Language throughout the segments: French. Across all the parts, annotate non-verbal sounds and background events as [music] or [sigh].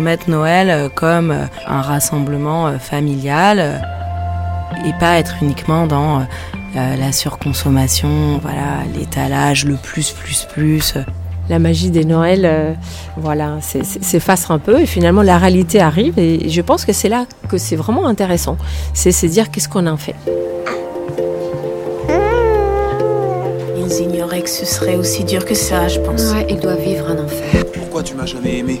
Remettre Noël comme un rassemblement familial et pas être uniquement dans euh, la surconsommation, voilà, l'étalage, le plus, plus, plus. La magie des Noëls, euh, voilà, s'efface un peu et finalement la réalité arrive et je pense que c'est là que c'est vraiment intéressant. C'est se dire qu'est-ce qu'on en fait. Ils ignoraient que ce serait aussi dur que ça, je pense. Ouais, ils doivent vivre un enfer. Pourquoi tu m'as jamais aimé?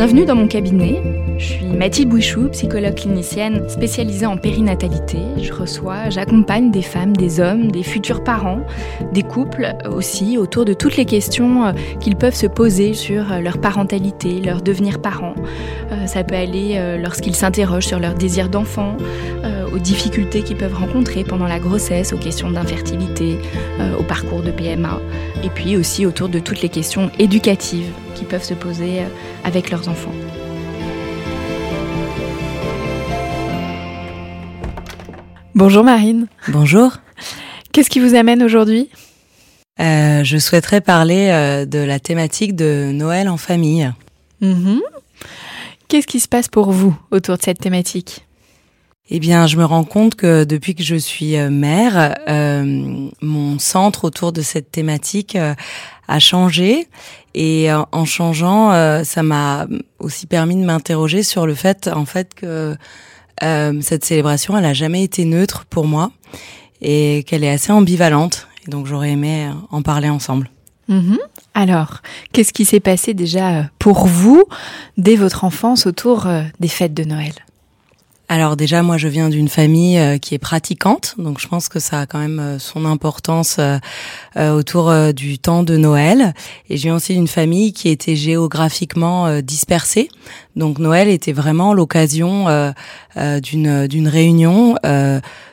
Bienvenue dans mon cabinet. Je suis Mathilde Bouichou, psychologue clinicienne spécialisée en périnatalité. Je reçois, j'accompagne des femmes, des hommes, des futurs parents, des couples aussi, autour de toutes les questions euh, qu'ils peuvent se poser sur euh, leur parentalité, leur devenir parent. Euh, ça peut aller lorsqu'ils s'interrogent sur leur désir d'enfant, aux difficultés qu'ils peuvent rencontrer pendant la grossesse, aux questions d'infertilité, au parcours de PMA, et puis aussi autour de toutes les questions éducatives qui peuvent se poser avec leurs enfants. Bonjour Marine. Bonjour. Qu'est-ce qui vous amène aujourd'hui? Euh, Je souhaiterais parler euh, de la thématique de Noël en famille. Mhm. Qu'est-ce qui se passe pour vous autour de cette thématique? Eh bien, je me rends compte que depuis que je suis euh, mère, mon centre autour de cette thématique a changé. Et en changeant, ça m'a aussi permis de m'interroger sur le fait, en fait, que euh, cette célébration, elle a jamais été neutre pour moi et qu'elle est assez ambivalente. Et donc j'aurais aimé euh, en parler ensemble. Mhm. Alors, qu'est-ce qui s'est passé déjà euh, pour vous dès votre enfance autour des fêtes de Noël? Alors déjà, moi, je viens d'une famille euh, qui est pratiquante, donc je pense que ça a quand même euh, son importance euh, autour du temps de Noël. Et j'ai aussi d'une famille qui était géographiquement dispersée, donc Noël était vraiment l'occasion d'une d'une réunion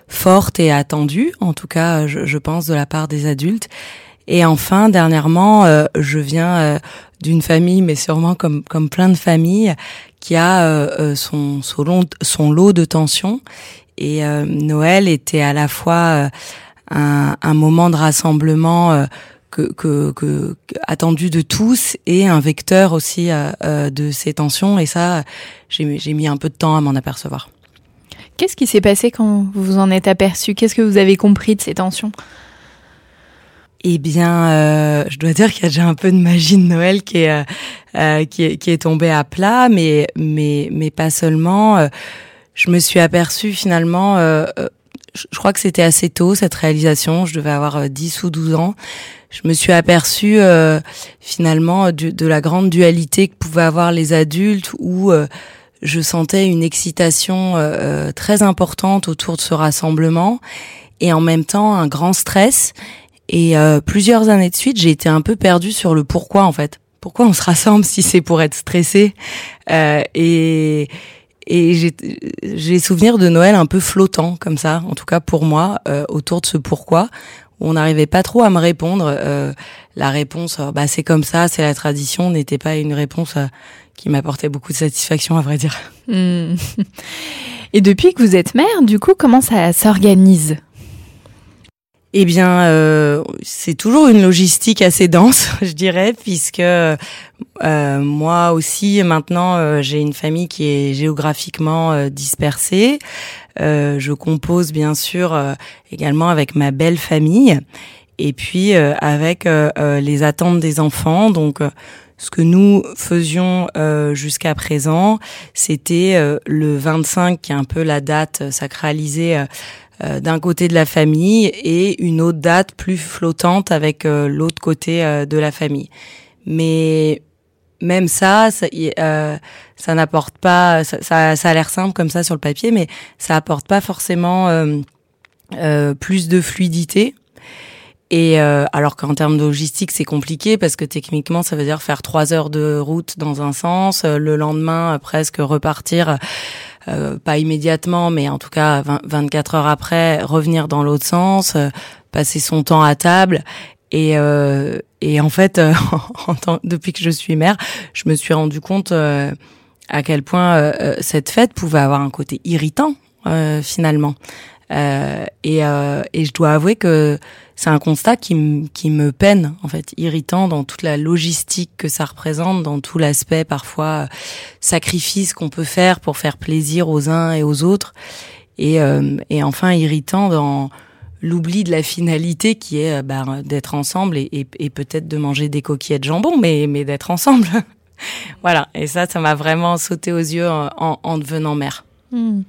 forte et attendue, en tout cas, je, je, pense de la part des adultes. Et enfin, dernièrement, je viens d'une famille, mais sûrement comme comme plein de familles, qui a euh, euh, son, son, lot de tensions. Et euh, Noël était à la fois un, un, moment de rassemblement que, que, que, attendu de tous et un vecteur aussi de ces tensions. Et ça, j'ai mis un peu de temps à m'en apercevoir. Qu'est-ce qui s'est passé quand vous vous en êtes aperçu? Qu'est-ce que vous avez compris de ces tensions? Eh bien, euh, je dois dire qu'il y a déjà un peu de magie de Noël qui est, euh, euh qui est, qui est tombée à plat, mais, mais, mais pas seulement. Euh, je me suis aperçue finalement, euh, je crois que c'était assez tôt cette réalisation, je devais avoir 10 ou 12 ans. Je me suis aperçue finalement de, la grande dualité que pouvaient avoir les adultes où je sentais une excitation très importante autour de ce rassemblement et en même temps un grand stress et euh, plusieurs années de suite, j'ai été un peu perdue sur le pourquoi en fait. Pourquoi on se rassemble si c'est pour être stressé euh, Et et j'ai souvenir de Noël un peu flottant comme ça, en tout cas pour moi, euh, autour de ce pourquoi. Où on n'arrivait pas trop à me répondre. Euh, la réponse, euh, bah c'est comme ça, c'est la tradition, n'était pas une réponse qui m'apportait beaucoup de satisfaction, à vrai dire. Hmm. [laughs] Et depuis que vous êtes mère, du coup, comment ça s'organise? Eh bien, euh, c'est toujours une logistique assez dense, [laughs] je dirais, puisque euh, moi aussi maintenant euh, j'ai une famille qui est géographiquement dispersée. je compose bien sûr également avec ma belle famille et puis avec les attentes des enfants. Donc ce que nous faisions jusqu'à présent, c'était euh, le 25, qui est un peu la date sacralisée d'un côté de la famille, et une autre date plus flottante avec l'autre côté de la famille. Mais même ça, ça, ça n'apporte pas, ça, ça, a l'air simple comme ça sur le papier, mais ça apporte pas forcément plus de fluidité. Et euh, alors qu'en termes de logistique, c'est compliqué parce que techniquement, ça veut dire faire trois heures de route dans un sens, euh, le lendemain euh, presque repartir, pas immédiatement, mais en tout cas 24 heures après, revenir dans l'autre sens, passer son temps à table. Et, et en fait, [laughs] en temps, depuis que je suis mère, je me suis rendu compte à quel point cette fête pouvait avoir un côté irritant finalement. Euh, et, euh, et, je dois avouer que c'est un constat qui, qui me peine, en fait, irritant dans toute la logistique que ça représente, dans tout l'aspect parfois euh, sacrifice qu'on peut faire pour faire plaisir aux uns et aux autres, et, euh, et enfin irritant dans l'oubli de la finalité qui est bah, d'être ensemble et, et, et peut-être de manger des coquillettes jambon, mais, mais d'être ensemble. [laughs] voilà, et ça, ça m'a vraiment sauté aux yeux en, en devenant mère. Hmm.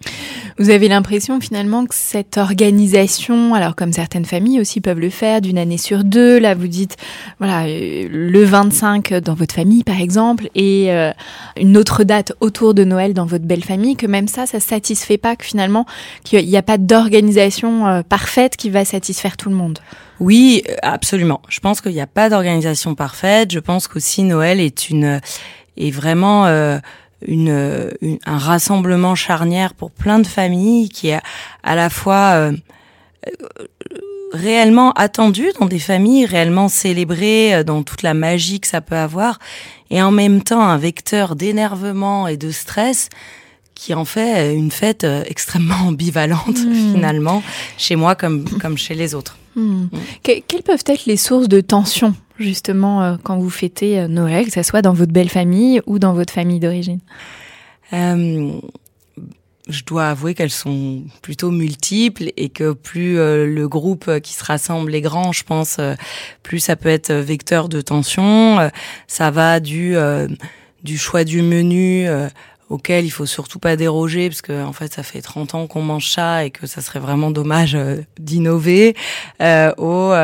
Vous avez l'impression finalement que cette organisation, alors comme certaines familles aussi peuvent le faire d'une année sur deux, là vous dites voilà euh, le 25 dans votre famille par exemple et euh, une autre date autour de Noël dans votre belle famille, que même ça, ça satisfait pas que finalement qu'il n'y a pas d'organisation euh, parfaite qui va satisfaire tout le monde? Oui, absolument. Je pense qu'il n'y a pas d'organisation parfaite. Je pense qu'aussi Noël est une est vraiment une, un rassemblement charnière pour plein de familles qui est à la fois euh, réellement attendu dans des familles, réellement célébré euh, dans toute la magie que ça peut avoir, et en même temps un vecteur d'énervement et de stress qui en fait une fête euh, extrêmement [laughs] ambivalente hmm. finalement, chez moi comme, comme chez les autres. Hmm. Hmm. quelles peuvent être les sources de tension justement euh, quand vous fêtez euh, Noël, que ce soit dans votre belle famille ou dans votre famille d'origine euh, je dois avouer qu'elles sont plutôt multiples et que plus le groupe qui se rassemble est grand, je pense, plus ça peut être vecteur de tension. ça va du du choix du menu auquel il faut surtout pas déroger parce que en fait ça fait 30 ans qu'on mange ça et que ça serait vraiment dommage d'innover au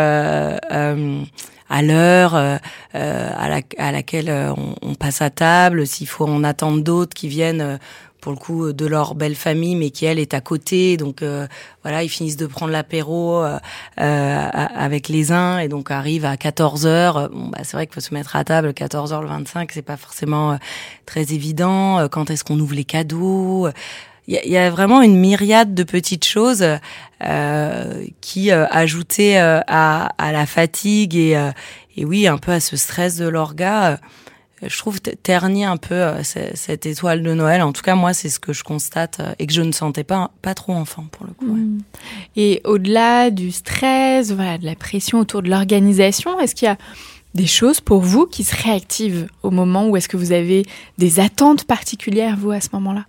à l'heure euh, euh, à, la, à, laquelle euh, on, on, passe à table, s'il faut en attendre d'autres qui viennent pour le coup de leur belle famille, mais qui elle est à côté. Donc voilà, ils finissent de prendre l'apéro euh, avec les uns et donc arrivent à 14 heures. Bon bah c'est vrai qu'il faut se mettre à table 14 h le 25, c'est pas forcément très évident. Quand est-ce qu'on ouvre les cadeaux? Il y, a vraiment une myriade de petites choses euh, qui, euh, ajoutées euh, à, à, la fatigue et, euh, et oui, un peu à ce stress de l'orga, je trouve ternir un peu cette étoile de Noël. En tout cas, moi, c'est ce que je constate et que je ne sentais pas pas trop enfant pour le coup. Mmh. Et au-delà du stress, voilà, de la pression autour de l'organisation, est-ce qu'il y a des choses pour vous qui se réactivent au moment où est-ce que vous avez des attentes particulières, vous, à ce moment-là?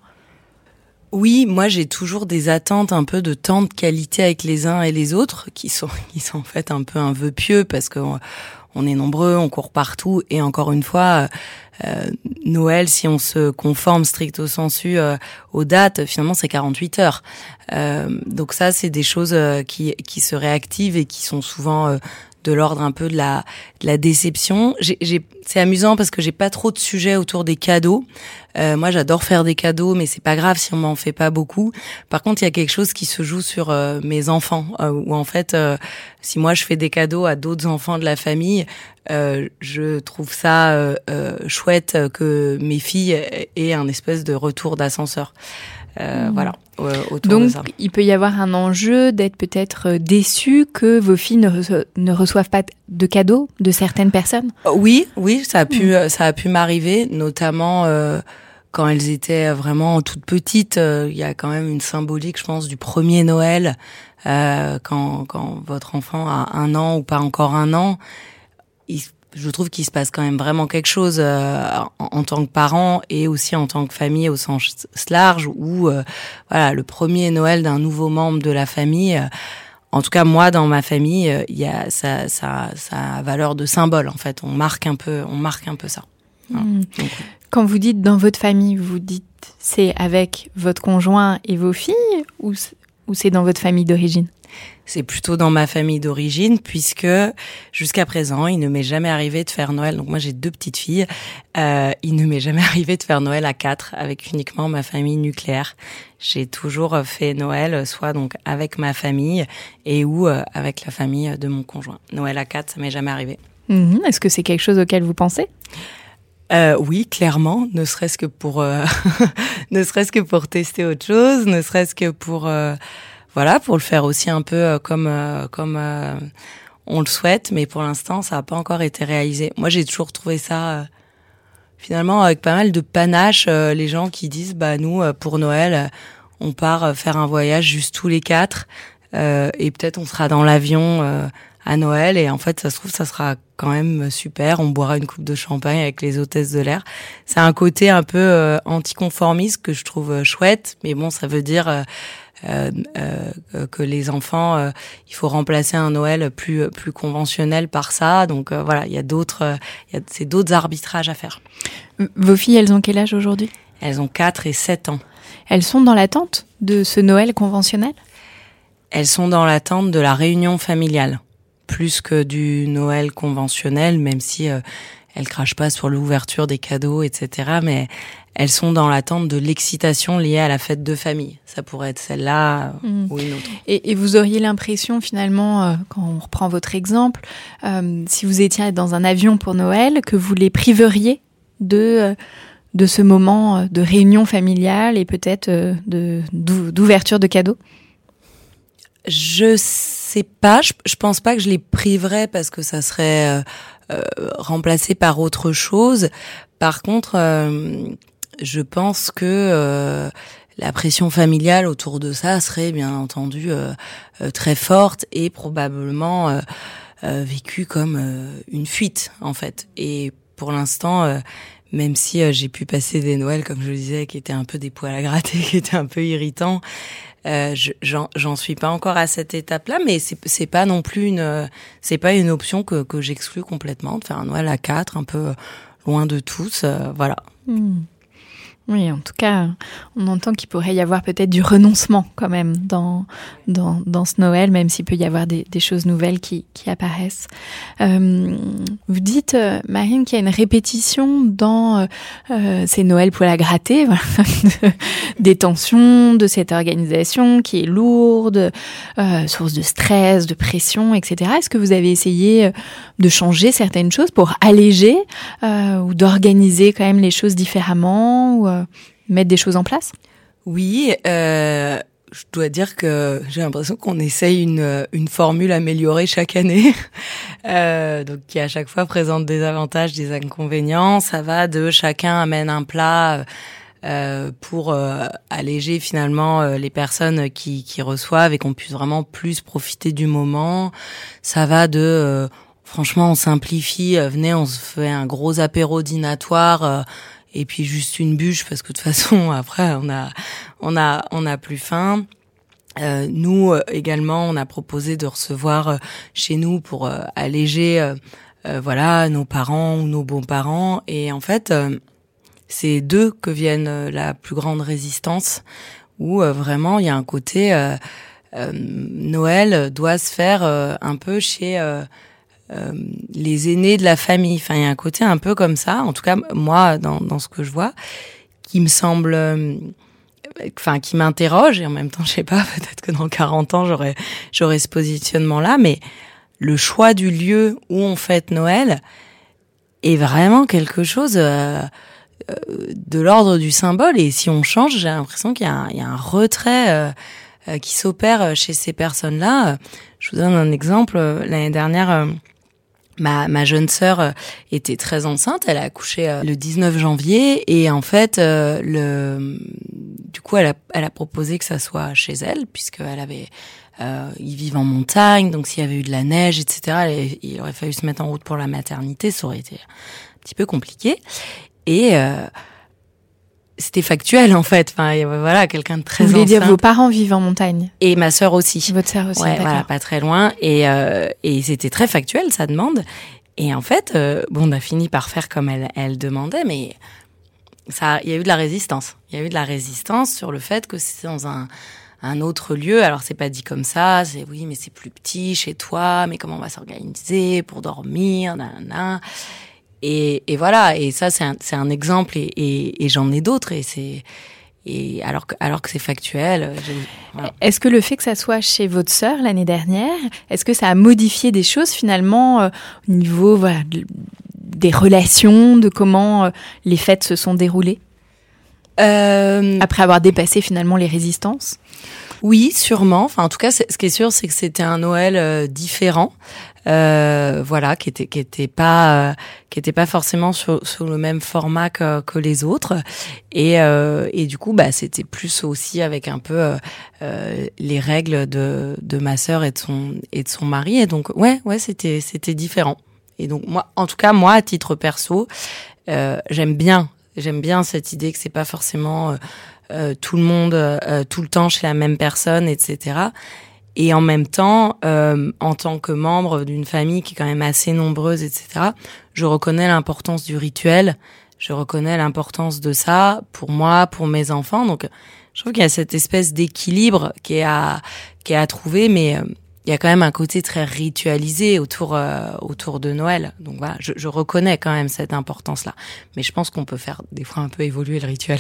Oui, moi j'ai toujours des attentes un peu de temps de qualité avec les uns et les autres, qui sont [laughs] qui sont en fait un peu un vœu pieux parce qu'on on est nombreux, on court partout et encore une fois, euh, Noël, si on se conforme stricto sensu euh, aux dates, finalement c'est 48 heures. Euh, donc ça, c'est des choses euh, qui qui se réactivent et qui sont souvent de l'ordre un peu de la, de la déception. c'est amusant parce que j'ai pas trop de sujets autour des cadeaux. Euh, moi, j'adore faire des cadeaux, mais c'est pas grave si on m'en fait pas beaucoup. Par contre, il y a quelque chose qui se joue sur euh, mes enfants, euh, où en fait, euh, si moi je fais des cadeaux à d'autres enfants de la famille, je trouve ça chouette que mes filles aient un espèce de retour d'ascenseur. Euh, mmh. Voilà. Donc, il peut y avoir un enjeu d'être peut-être euh, déçu que vos filles ne, reçoivent pas de cadeaux de certaines personnes. Euh, oui, oui, ça a pu, mmh. ça a pu m'arriver, notamment quand elles étaient vraiment toutes petites. Il y a quand même une symbolique, je pense, du premier Noël quand, quand votre enfant a un an ou pas encore un an. Il je trouve qu'il se passe quand même vraiment quelque chose euh, en, tant que parent et aussi en tant que famille au sens large où euh, voilà le premier Noël d'un nouveau membre de la famille euh, en tout cas moi dans ma famille il y a ça, ça ça a valeur de symbole en fait. On marque un peu on marque un peu ça. Hmm. Quand vous dites dans votre famille, vous dites c'est avec votre conjoint et vos filles ou, ou c'est dans votre famille d'origine? C'est plutôt dans ma famille d'origine puisque jusqu'à présent, il ne m'est jamais arrivé de faire Noël. Donc moi, j'ai deux petites filles. Euh, il ne m'est jamais [laughs] arrivé de faire Noël à quatre avec uniquement ma famille nucléaire. J'ai toujours fait Noël soit donc avec ma famille et ou euh, avec la famille de mon conjoint. Noël à quatre, ça m'est jamais arrivé. Mhm. Est-ce que c'est quelque chose auquel vous pensez? Euh, oui, clairement, ne serait-ce que pour, euh, [laughs] ne serait-ce que pour tester autre chose, ne serait-ce que pour euh, voilà, pour le faire aussi un peu euh, comme euh, comme euh, on le souhaite, mais pour l'instant, ça n'a pas encore été réalisé. Moi, j'ai toujours trouvé ça finalement avec pas mal de panache. les gens qui disent, bah nous, pour Noël, on part faire un voyage juste tous les quatre, et peut-être on sera dans l'avion à Noël, et en fait, ça se trouve, ça sera quand même super. On boira une coupe de champagne avec les hôtesses de l'air. C'est un côté un peu anticonformiste que je trouve chouette, mais bon, ça veut dire euh, euh, que les enfants, euh, il faut remplacer un Noël plus plus conventionnel par ça. Donc voilà, il y a d'autres, c'est d'autres arbitrages à faire. Vos filles, elles ont quel âge aujourd'hui? Elles ont 4 et 7 ans. Elles sont dans l'attente de ce Noël conventionnel? Elles sont dans l'attente de la réunion familiale, plus que du Noël conventionnel, même si euh, elles crachent pas sur l'ouverture des cadeaux, etc. Mais elles sont dans l'attente de l'excitation liée à la fête de famille. Ça pourrait être celle-là mmh. ou une autre. Et, et vous auriez l'impression finalement, euh, quand on reprend votre exemple, euh, si vous étiez dans un avion pour Noël, que vous les priveriez de euh, de ce moment de réunion familiale et peut-être de d'ouverture de cadeaux? Je sais pas. Je, pense pas que je les priverais parce que ça serait remplacé par autre chose. Par contre je pense que euh, la pression familiale autour de ça serait bien entendu euh, euh très forte et probablement euh, euh vécue comme une fuite en fait. Et pour l'instant, même si j'ai pu passer des Noëls, comme je le disais, qui étaient un peu des poils à gratter, [laughs] qui étaient un peu irritants, j'en suis pas encore à cette étape-là, mais c'est pas non plus une c'est pas une option que, que j'exclus complètement de faire un Noël à quatre, un peu loin de tous, voilà. Mmh. Oui, en tout cas, on entend qu'il pourrait y avoir peut-être du renoncement quand même dans, dans, dans ce Noël, même s'il peut y avoir des, des choses nouvelles qui, qui apparaissent. Euh, vous dites, euh, Marine, qu'il y a une répétition dans euh, euh ces Noëls pour la gratter, [laughs] voilà, des tensions, de cette organisation qui est lourde, euh, source de stress, de pression, etc. Est-ce que vous avez essayé de changer certaines choses pour alléger ou d'organiser quand même les choses différemment ou, mettre des choses en place? Oui, euh, je dois dire que j'ai l'impression qu'on essaye une, une formule améliorée chaque année, [laughs] euh, donc qui à chaque fois présente des avantages, des inconvénients. Ça va de chacun amène un plat. Euh, pour euh, alléger finalement euh, les personnes qui, qui reçoivent et qu'on puisse vraiment plus profiter du moment. Ça va de euh, franchement on simplifie, venez on se fait un gros apéro dînatoire et puis juste une bûche parce que de toute façon [laughs] après on a on a on a plus faim. Euh, nous euh, également, on a proposé de recevoir euh, chez nous pour euh, alléger, euh, voilà, nos parents ou nos beaux-parents. Et en fait, c'est d'eux que viennent la plus grande résistance, où vraiment il y a un côté Noël doit se faire un peu chez euh, les aînés de la famille. Enfin, il y a un côté un peu comme ça, en tout cas moi dans, dans ce que je vois, qui me semble, euh, enfin qui m'interroge et en même temps, je sais pas, [laughs] peut-être que dans 40 ans j'aurais ce positionnement-là, mais le choix du lieu où on fête Noël est vraiment quelque chose euh, euh de l'ordre du symbole. Et si on change, j'ai l'impression qu'il y, y, a un retrait qui s'opère chez ces personnes-là. Je vous donne un exemple. L'année dernière, Ma, ma jeune sœur euh, était très enceinte, elle a accouché euh, le 19 janvier et en fait, euh, le, du coup, elle a, elle a proposé que ça soit chez elle puisqu'elle avait, euh, ils vivent en montagne, donc s'il y avait eu de la neige, etc., il aurait fallu se mettre en route pour la maternité, ça aurait été un petit peu compliqué. Et euh, c'était factuel en fait. Enfin, voilà, quelqu'un de très. Vous voulez dire vos parents vivent en montagne Et ma sœur aussi. Votre sœur aussi. Ouais, voilà, pas très loin. Et euh, et c'était très factuel sa demande. Et en fait, euh, bon, on a fini par faire comme elle, elle demandait, mais ça, il y a eu de la résistance. Il y a eu de la résistance sur le fait que c'est dans un, un autre lieu. Alors c'est pas dit comme ça, c'est oui, mais c'est plus petit chez toi, mais comment on va s'organiser pour dormir, nanana. Et, et voilà, et ça c'est un, un exemple, et, et, et j'en ai d'autres, et c'est et alors que alors que c'est factuel. Voilà. Est-ce que le fait que ça soit chez votre sœur l'année dernière, est-ce que ça a modifié des choses finalement euh, au niveau voilà, des relations, de comment euh, les fêtes se sont déroulées? Euh, après avoir dépassé finalement les résistances? Oui, sûrement. Enfin, en tout cas, ce qui est sûr, c'est que c'était un Noël euh, différent. Euh, voilà, qui était qui était pas euh, qui était pas forcément sur, sur le même format que, que les autres. Et euh, et du coup bah c'était plus aussi avec un peu euh, les règles de de ma sœur et de son et de son mari. Et donc ouais ouais c'était c'était différent. Et donc moi en tout cas moi à titre perso j'aime bien j'aime bien cette idée que c'est pas forcément euh, tout le monde euh, tout le temps chez la même personne, etc. Et en même temps, euh, en tant que membre d'une famille qui est quand même assez nombreuse, etc., je reconnais l'importance du rituel, je reconnais l'importance de ça pour moi, pour mes enfants. Donc, je trouve qu'il y a cette espèce d'équilibre qui est à qui est à trouver, mais il y a quand même un côté très ritualisé autour euh, autour de Noël. Donc voilà, je, je reconnais quand même cette importance-là. Mais je pense qu'on peut faire des fois un peu évoluer le rituel.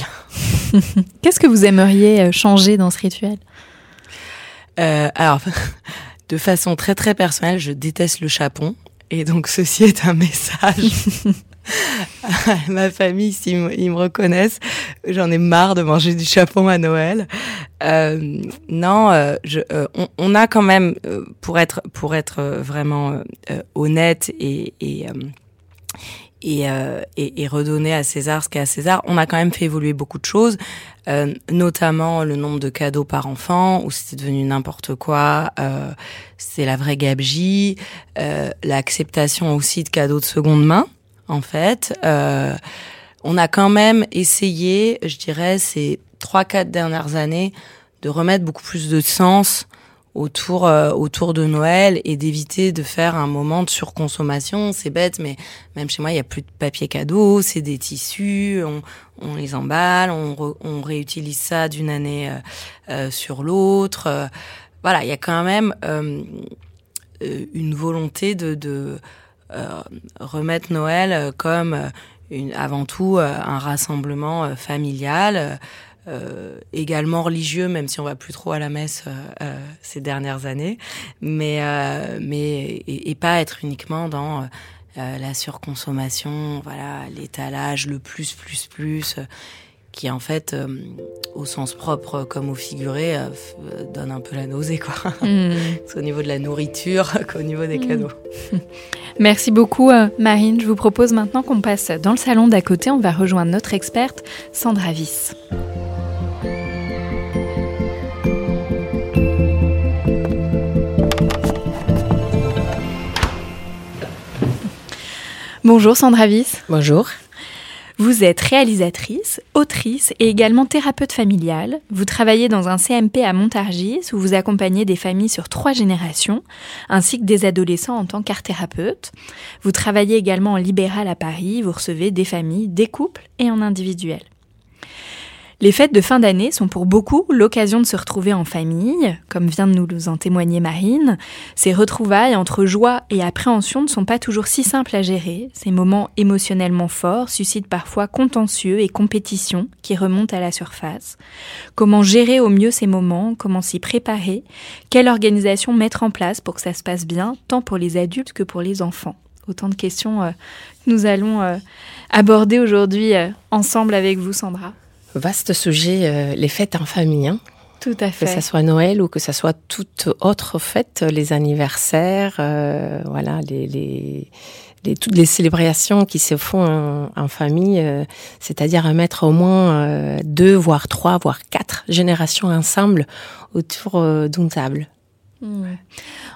[laughs] Qu'est-ce que vous aimeriez changer dans ce rituel? Euh, Alors, [laughs] de façon très très personnelle, je déteste le chapon. Et donc ceci est un message [laughs] ma famille, s'ils me, ils me reconnaissent, j'en ai marre de manger du chapon à Noël. Euh, non, euh, je, euh, on, on, a quand même, euh, pour être pour être vraiment euh, honnête et et, et, et, et redonner à César ce qu'est à César, on a quand même fait évoluer beaucoup de choses, notamment le nombre de cadeaux par enfant, où c'était devenu n'importe quoi. c'est la vraie gabegie, l'acceptation aussi de cadeaux de seconde main en fait. Euh, on a quand même essayé, je dirais, ces trois, quatre dernières années, de remettre beaucoup plus de sens autour euh, autour de Noël et d'éviter de faire un moment de surconsommation. C'est bête, mais même chez moi, il y a plus de papier cadeau, c'est des tissus, on, on les emballe, on, re, on réutilise ça d'une année euh, euh sur l'autre. Euh, voilà, il y a quand même euh, une volonté de, de euh, remettre Noël comme une, avant tout un rassemblement familial. Euh, également religieux, même si on va plus trop à la messe euh, ces dernières années, mais euh, mais et, et, pas être uniquement dans la surconsommation, voilà, l'étalage, le plus plus plus, qui en fait, au sens propre comme au figuré, donne un peu la nausée quoi. [laughs] Mm. au niveau de la nourriture [laughs] qu'au niveau des cadeaux. Mm. [laughs] Merci beaucoup Marine. Je vous propose maintenant qu'on passe dans le salon d'à côté. On va rejoindre notre experte Sandra Viss. Bonjour Sandra Viss. Bonjour. Vous êtes réalisatrice, autrice et également thérapeute familiale. Vous travaillez dans un CMP à Montargis où vous accompagnez des familles sur trois générations, ainsi que des adolescents en tant qu'art thérapeute. Vous travaillez également en libéral à Paris, vous recevez des familles, des couples et en individuel. Les fêtes de fin d'année sont pour beaucoup l'occasion de se retrouver en famille, comme vient de nous en témoigner Marine. Ces retrouvailles entre joie et appréhension ne sont pas toujours si simples à gérer. Ces moments émotionnellement forts suscitent parfois contentieux et compétition qui remontent à la surface. Comment gérer au mieux ces moments? Comment s'y préparer? Quelle organisation mettre en place pour que ça se passe bien, tant pour les adultes que pour les enfants? Autant de questions euh, que nous allons euh, aborder aujourd'hui euh, ensemble avec vous, Sandra vaste sujet, euh, les fêtes en famille. Hein. Tout à fait. Que ce soit Noël ou que ce soit toute autre fête, les anniversaires, euh, voilà, les, les, les, toutes les célébrations qui se font en, en famille, euh, c'est-à-dire à mettre au moins euh, deux, voire trois, voire quatre générations ensemble autour d'une table. Mmh.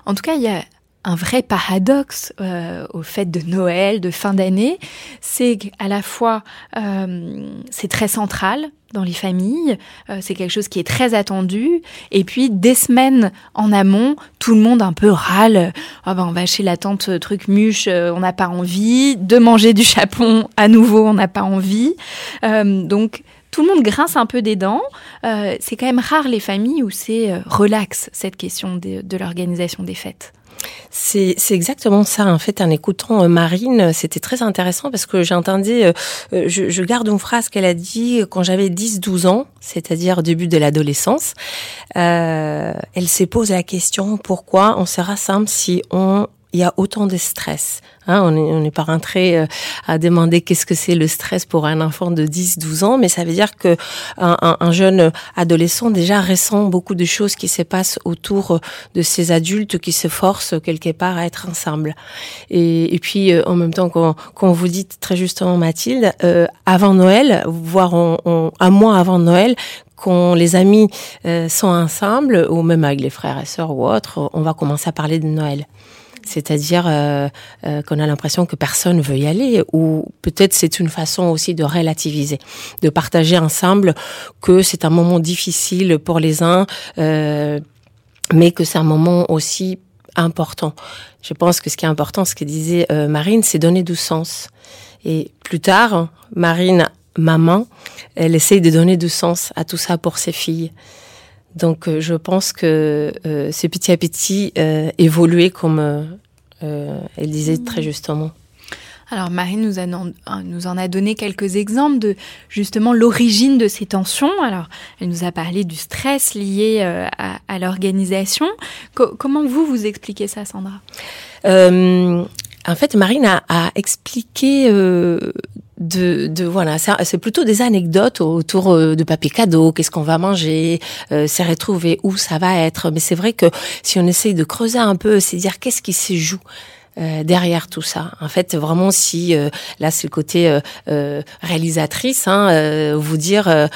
En tout cas, il y a un vrai paradoxe euh, au fait de Noël, de fin d'année, c'est qu'à la fois euh, c'est très central dans les familles, euh, c'est quelque chose qui est très attendu, et puis des semaines en amont, tout le monde un peu râle, ah ben on va chez la tante truc muche, on n'a pas envie, de manger du chapon à nouveau, on n'a pas envie, donc tout le monde grince un peu des dents. c'est quand même rare les familles où c'est relax cette question de l'organisation des fêtes. C'est exactement ça. En fait, en écoutant euh, Marine, c'était très intéressant parce que j'ai entendu, euh, euh, je, je, garde une phrase qu'elle a dit quand j'avais 10-12 ans, c'est-à-dire début de l'adolescence. Euh, elle s'est posé la question pourquoi on se rassemble si on il y a autant de stress. Hein, on n'est pas rentré euh, à demander qu'est-ce que c'est le stress pour un enfant de 10-12 ans, mais ça veut dire que un, jeune adolescent déjà ressent beaucoup de choses qui se passent autour de ces adultes qui se forcent quelque part à être ensemble. Et, puis euh, en même temps, quand, vous dites très justement Mathilde, euh, avant Noël, voire un mois avant Noël, quand les amis sont ensemble, ou même avec les frères et sœurs ou autres, on va commencer à parler de Noël c'est-à-dire euh, euh, qu'on a l'impression que personne veut y aller, ou peut-être c'est une façon aussi de relativiser, de partager ensemble que c'est un moment difficile pour les uns, euh, mais que c'est un moment aussi important. Je pense que ce qui est important, ce que disait Marine, c'est donner du sens. Et plus tard, Marine, maman, elle essaye de donner du sens à tout ça pour ses filles. Donc euh, je pense que euh, c'est petit à petit euh, évolué comme elle disait très justement. Alors Marie nous, en a donné quelques exemples de justement l'origine de ces tensions. Alors elle nous a parlé du stress lié à, l'organisation. comment vous vous expliquez ça, Sandra? En fait, Marine a, expliqué de, de voilà, c'est plutôt des anecdotes autour euh, de papier cadeau, qu'est-ce qu'on va manger, euh, c'est retrouver où ça va être. Mais c'est vrai que si on essaye de creuser un peu, c'est dire qu'est-ce qui se joue euh, derrière tout ça. En fait, vraiment, si euh, là c'est le côté euh, réalisatrice, hein, vous dire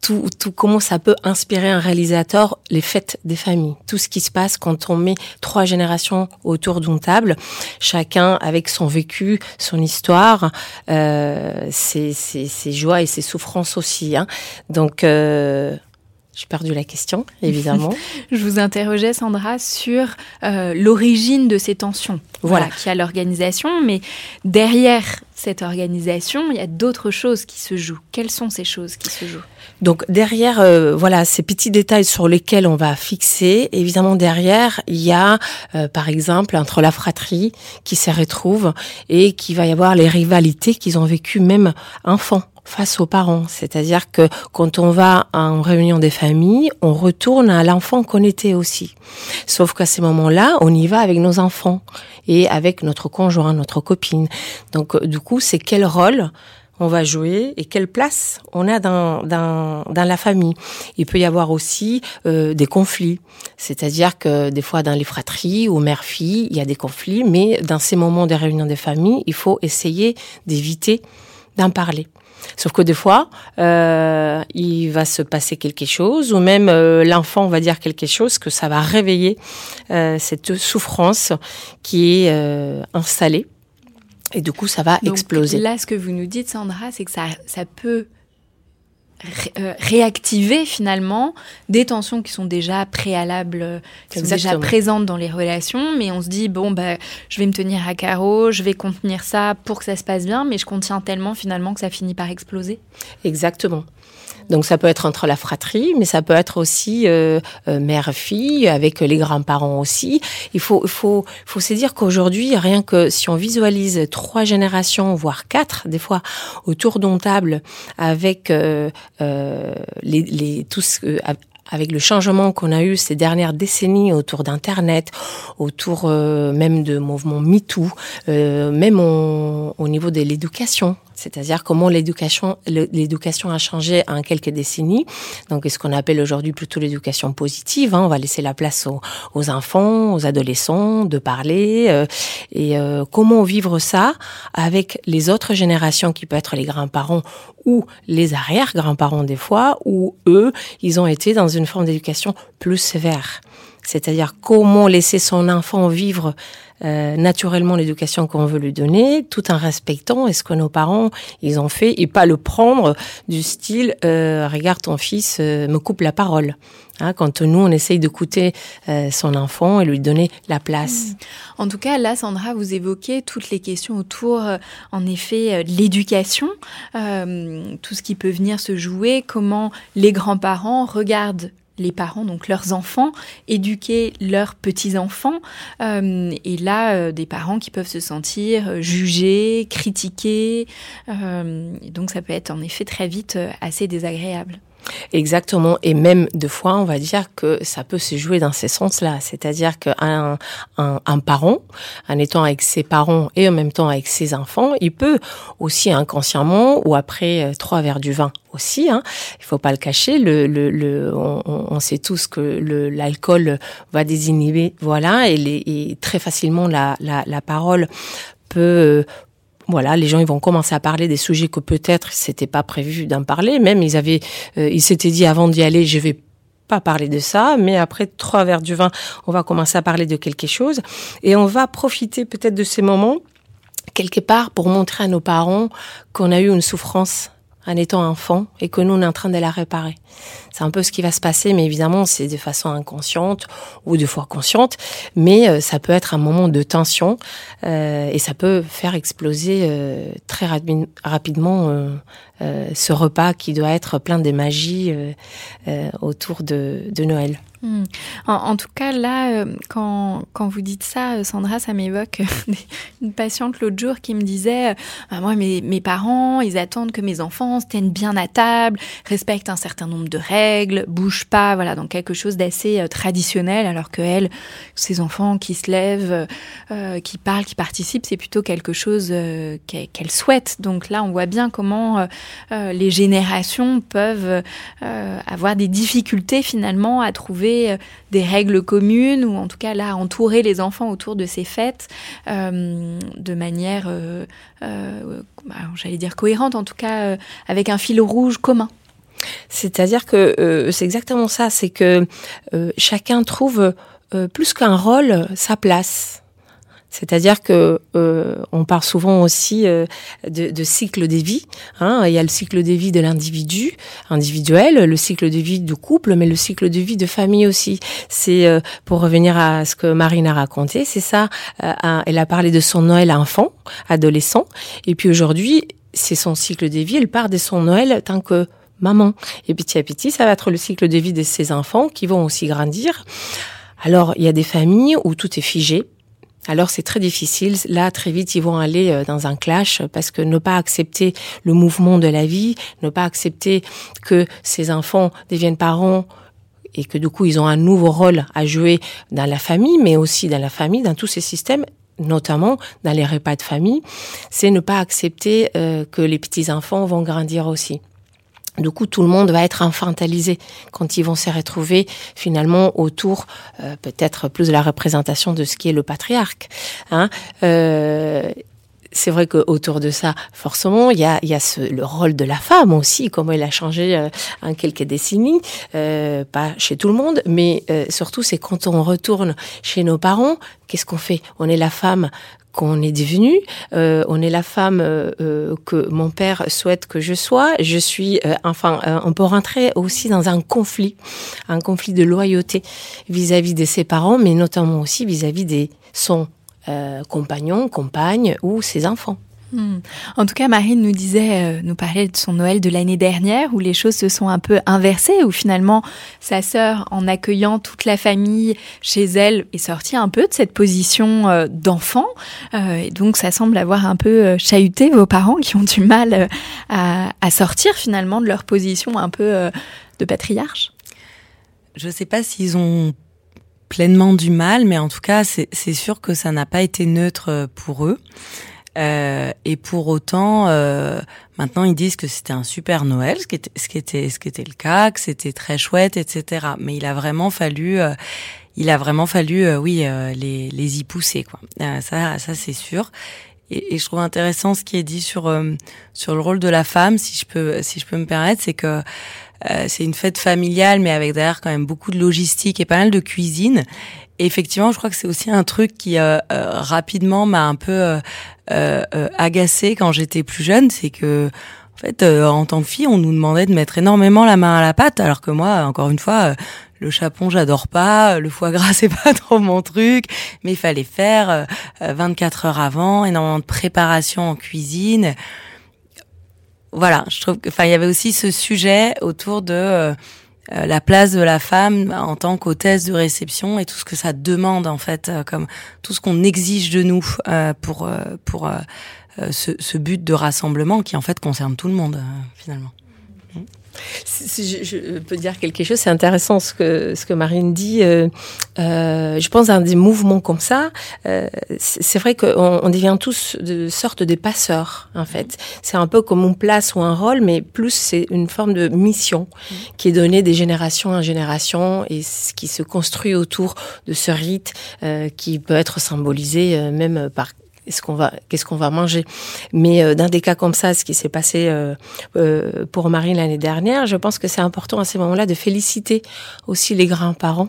tout, tout comment ça peut inspirer un réalisateur les fêtes des familles, tout ce qui se passe quand on met trois générations autour d'une table, chacun avec son vécu, son histoire, ses, ses, ses, joies et ses souffrances aussi. Hein. Donc j'ai perdu la question, évidemment. [laughs] je vous interrogeais, Sandra, sur euh, l'origine de ces tensions. Voilà, voilà qui a l'organisation, mais derrière cette organisation, il y a d'autres choses qui se jouent. Quelles sont ces choses qui se jouent? Donc derrière, euh, voilà, ces petits détails sur lesquels on va fixer. Évidemment, derrière, il y a, euh, par exemple, entre la fratrie qui se retrouve et qui va y avoir les rivalités qu'ils ont vécues même enfants face aux parents. C'est-à-dire que quand on va en réunion des familles, on retourne à l'enfant qu'on était aussi. Sauf qu'à ces moments-là, on y va avec nos enfants et avec notre conjoint, notre copine. Donc, euh, du coup, c'est quel rôle on va jouer et quelle place on a dans, dans, dans la famille. Il peut y avoir aussi euh, des conflits, c'est-à-dire que des fois dans les fratries ou mère-fille, il y a des conflits, mais dans ces moments de réunion des familles, il faut essayer d'éviter d'en parler. Sauf que des fois, euh, il va se passer quelque chose, ou même euh, l'enfant va dire quelque chose que ça va réveiller euh, cette souffrance qui est euh, installée. Et du coup, ça va Donc, exploser. Là, ce que vous nous dites, Sandra, c'est que ça, ça peut euh, réactiver finalement des tensions qui sont déjà préalables, euh, qui sont déjà présentes dans les relations, mais on se dit bon bah je vais me tenir à carreau, je vais contenir ça pour que ça se passe bien, mais je contiens tellement finalement que ça finit par exploser. Exactement. Donc ça peut être entre la fratrie, mais ça peut être aussi euh, euh mère-fille, avec les grands-parents aussi. Il faut, faut, faut se dire qu'aujourd'hui, rien que si on visualise trois générations, voire quatre, des fois, autour d'une table, avec euh, euh, les, les, tous, avec le changement qu'on a eu ces dernières décennies autour d'Internet, autour euh, même de mouvements MeToo, euh, même au, au niveau de l'éducation, c'est-à-dire comment l'éducation l'éducation a changé en quelques décennies. Donc, ce qu'on appelle aujourd'hui plutôt l'éducation positive. Hein. On va laisser la place aux, aux, enfants, aux adolescents, de parler euh, et euh, comment vivre ça avec les autres générations qui peuvent être les grands-parents ou les arrière-grands-parents des fois, où eux, ils ont été dans une forme d'éducation plus sévère. C'est-à-dire comment laisser son enfant vivre euh, naturellement l'éducation qu'on veut lui donner, tout en respectant est ce que nos parents ils ont fait et pas le prendre du style euh, regarde ton fils euh, me coupe la parole. Hein, quand nous on essaye d'écouter euh, son enfant et lui donner la place. Mmh. En tout cas, là, Sandra, vous évoquez toutes les questions autour, en effet, de l'éducation, tout ce qui peut venir se jouer, comment les grands-parents regardent les parents, donc leurs enfants, éduquer leurs petits-enfants. Euh, et là, euh, des parents qui peuvent se sentir euh, jugés, critiqués. donc ça peut être en effet très vite assez désagréable. Exactement, et même deux fois, on va dire que ça peut se jouer dans ces sens-là, c'est-à-dire qu'un un, un, parent, en étant avec ses parents et en même temps avec ses enfants, il peut aussi inconsciemment ou après euh, trois verres du vin aussi, hein, il faut pas le cacher, le, le, le on, on, sait tous que l'alcool va désinhiber, voilà, et, les, et très facilement la, la, la parole peut voilà, les gens ils vont commencer à parler des sujets que peut-être c'était pas prévu d'en parler. Même ils avaient, euh, ils s'étaient dit avant d'y aller, je vais pas parler de ça, mais après trois verres du vin, on va commencer à parler de quelque chose et on va profiter peut-être de ces moments quelque part pour montrer à nos parents qu'on a eu une souffrance en étant enfant et que nous on est en train de la réparer. C'est un peu ce qui va se passer, mais évidemment c'est de façon inconsciente ou de fois consciente, mais euh, ça peut être un moment de tension euh, et ça peut faire exploser euh, très rapidement euh, euh, ce repas qui doit être plein de magie autour de, Noël. Hmm. En, tout cas, là, euh, quand, quand vous dites ça, euh, Sandra, ça m'évoque [laughs] une patiente l'autre jour qui me disait euh, Moi, mes, mes parents, ils attendent que mes enfants se tiennent bien à table, respectent un certain nombre de règles, bougent pas, voilà, donc quelque chose d'assez traditionnel, alors que elle, ces enfants qui se lèvent, euh, qui parlent, qui participent, c'est plutôt quelque chose qu'elle souhaite. Donc là, on voit bien comment les générations peuvent avoir des difficultés finalement à trouver euh, des règles communes ou en tout cas là entourer les enfants autour de ces fêtes euh, de manière, euh, bah, j'allais dire cohérente, en tout cas avec un fil rouge commun. C'est-à-dire que c'est exactement ça, c'est que chacun trouve plus qu'un rôle sa place. C'est-à-dire que euh, on parle souvent aussi euh, de, de, cycle des vies. Hein. Il y a le cycle des vies de l'individu individuel, le cycle de vie du couple, mais le cycle de vie de famille aussi. C'est euh, pour revenir à ce que Marine a raconté, c'est ça. Euh, elle a parlé de son Noël enfant, adolescent, et puis aujourd'hui, c'est son cycle de vie. Elle part de son Noël tant que maman. Et petit à petit, ça va être le cycle de vie de ses enfants qui vont aussi grandir. Alors, il y a des familles où tout est figé, alors c'est très difficile. Là, très vite, ils vont aller euh, dans un clash parce que ne pas accepter le mouvement de la vie, ne pas accepter que ces enfants deviennent parents et que du coup, ils ont un nouveau rôle à jouer dans la famille, mais aussi dans la famille, dans tous ces systèmes notamment dans les repas de famille, c'est ne pas accepter euh, que les petits-enfants vont grandir aussi. Du coup, tout le monde va être infantilisé quand ils vont se retrouver finalement autour, euh, peut-être plus de la représentation de ce qui est le patriarque. Hein. Euh, c'est vrai qu'autour de ça, forcément, il y a, y a ce, le rôle de la femme aussi, comment elle a changé euh, en quelques décennies, euh, pas chez tout le monde, mais euh, surtout c'est quand on retourne chez nos parents, qu'est-ce qu'on fait? On est la femme qu'on est devenu. Euh, on est la femme euh, euh, que mon père souhaite que je sois. Je suis, euh, enfin, euh, on peut rentrer aussi dans un conflit, un conflit de loyauté vis-à-vis -vis de ses parents, mais notamment aussi vis-à-vis -vis des son compagnons, compagnes ou ses enfants. Hmm. En tout cas, Marine nous disait, euh, nous parlait de son Noël de l'année dernière, où les choses se sont un peu inversées, où finalement sa sœur, en accueillant toute la famille chez elle, est sortie un peu de cette position euh, d'enfant. Euh, et donc, ça semble avoir un peu chahuté vos parents qui ont du mal à, à, sortir finalement de leur position un peu de patriarche. Je ne sais pas s'ils ont pleinement du mal, mais en tout cas, c'est sûr que ça n'a pas été neutre pour eux. Euh, et pour autant, euh, maintenant ils disent que c'était un super Noël, ce qui était, ce qui était, ce qui était le cas, que c'était très chouette, etc. Mais il a vraiment fallu, euh, il a vraiment fallu, euh, oui, les, les y pousser, quoi. ça, ça c'est sûr. Et, et, je trouve intéressant ce qui est dit sur sur le rôle de la femme, si je peux, si je peux me permettre, c'est que c'est une fête familiale, mais avec derrière quand même beaucoup de logistique et pas mal de cuisine. Effectivement, je crois que c'est aussi un truc qui euh, euh, rapidement m'a un peu euh, euh, agacé quand j'étais plus jeune, c'est que en fait, en tant que fille, on nous demandait de mettre énormément la main à la pâte, alors que moi, encore une fois, le chapon, j'adore pas, le foie gras, [laughs] c'est pas trop mon truc, mais il fallait faire 24 heures avant, énormément de préparation en cuisine. Voilà, je trouve que, enfin, il y avait aussi ce sujet autour de euh, la place de la femme en tant qu'hôtesse de réception et tout ce que ça demande en fait, euh, comme tout ce qu'on exige de nous euh, pour pour ce, ce, but de rassemblement qui en fait concerne tout le monde finalement. Si je, peux dire quelque chose, c'est intéressant ce que ce que Marine dit. Euh, euh, je pense à des mouvements comme ça. Euh, c'est vrai qu'on on devient tous de sorte de passeurs en fait. C'est un peu comme une place ou un rôle, mais plus c'est une forme de mission qui est donnée des générations en génération et qui se construit autour de ce rite euh, qui peut être symbolisé euh, même par ce qu'on va, qu'est-ce qu'on va manger. Mais euh, dans des cas comme ça, ce qui s'est passé euh, euh, pour Marine l'année dernière, je pense que c'est important à ces moments-là de féliciter aussi les grands-parents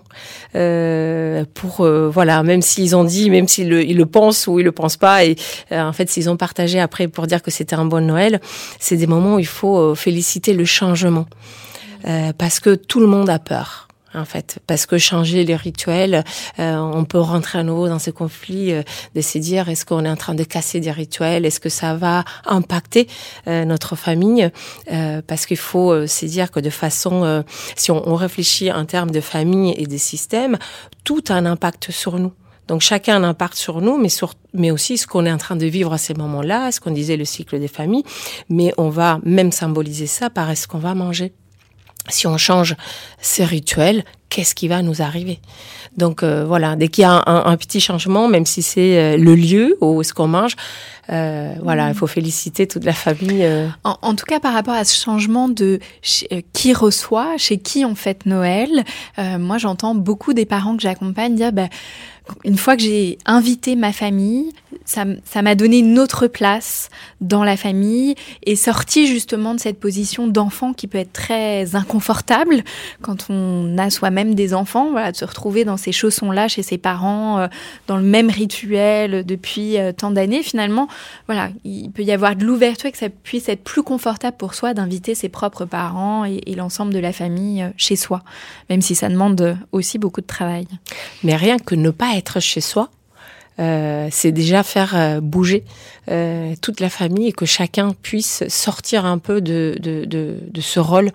pour voilà, même s'ils ont dit, même s'ils le, ils le pensent ou ils le pensent pas, et en fait s'ils ont partagé après pour dire que c'était un bon Noël, c'est des moments où il faut féliciter le changement parce que tout le monde a peur en fait, parce que changer les rituels, euh, on peut rentrer à nouveau dans ce conflit euh, de se dire est-ce qu'on est en train de casser des rituels, est-ce que ça va impacter euh, notre famille, euh, parce qu'il faut euh, se dire que de façon, si on, on, réfléchit en termes de famille et des systèmes, tout a un impact sur nous. Donc chacun a un impact sur nous, mais, sur, mais aussi ce qu'on est en train de vivre à ces moments-là, ce qu'on disait le cycle des familles, mais on va même symboliser ça par est-ce qu'on va manger si on change ces rituels, qu'est-ce qui va nous arriver? Donc euh, voilà, dès qu'il y a un, petit changement, même si c'est euh, le lieu où est-ce qu'on mange, euh, voilà, il faut féliciter toute la famille. Euh. En, en, tout cas, par rapport à ce changement de euh, qui reçoit, chez qui on fête Noël, moi j'entends beaucoup des parents que j'accompagne dire, bah, une fois que j'ai invité ma famille, ça, m'a donné une autre place dans la famille et sorti justement de cette position d'enfant qui peut être très inconfortable quand on a soi-même des enfants, voilà, de se retrouver dans ces chaussons-là chez ses parents, euh, dans le même rituel depuis euh, tant d'années. Finalement, voilà, il peut y avoir de l'ouverture et que ça puisse être plus confortable pour soi d'inviter ses propres parents et, et l'ensemble de la famille euh, chez soi, même si ça demande aussi beaucoup de travail. Mais rien que ne pas être chez soi, euh, c'est déjà faire euh, bouger euh, toute la famille et que chacun puisse sortir un peu de, de, de, de ce rôle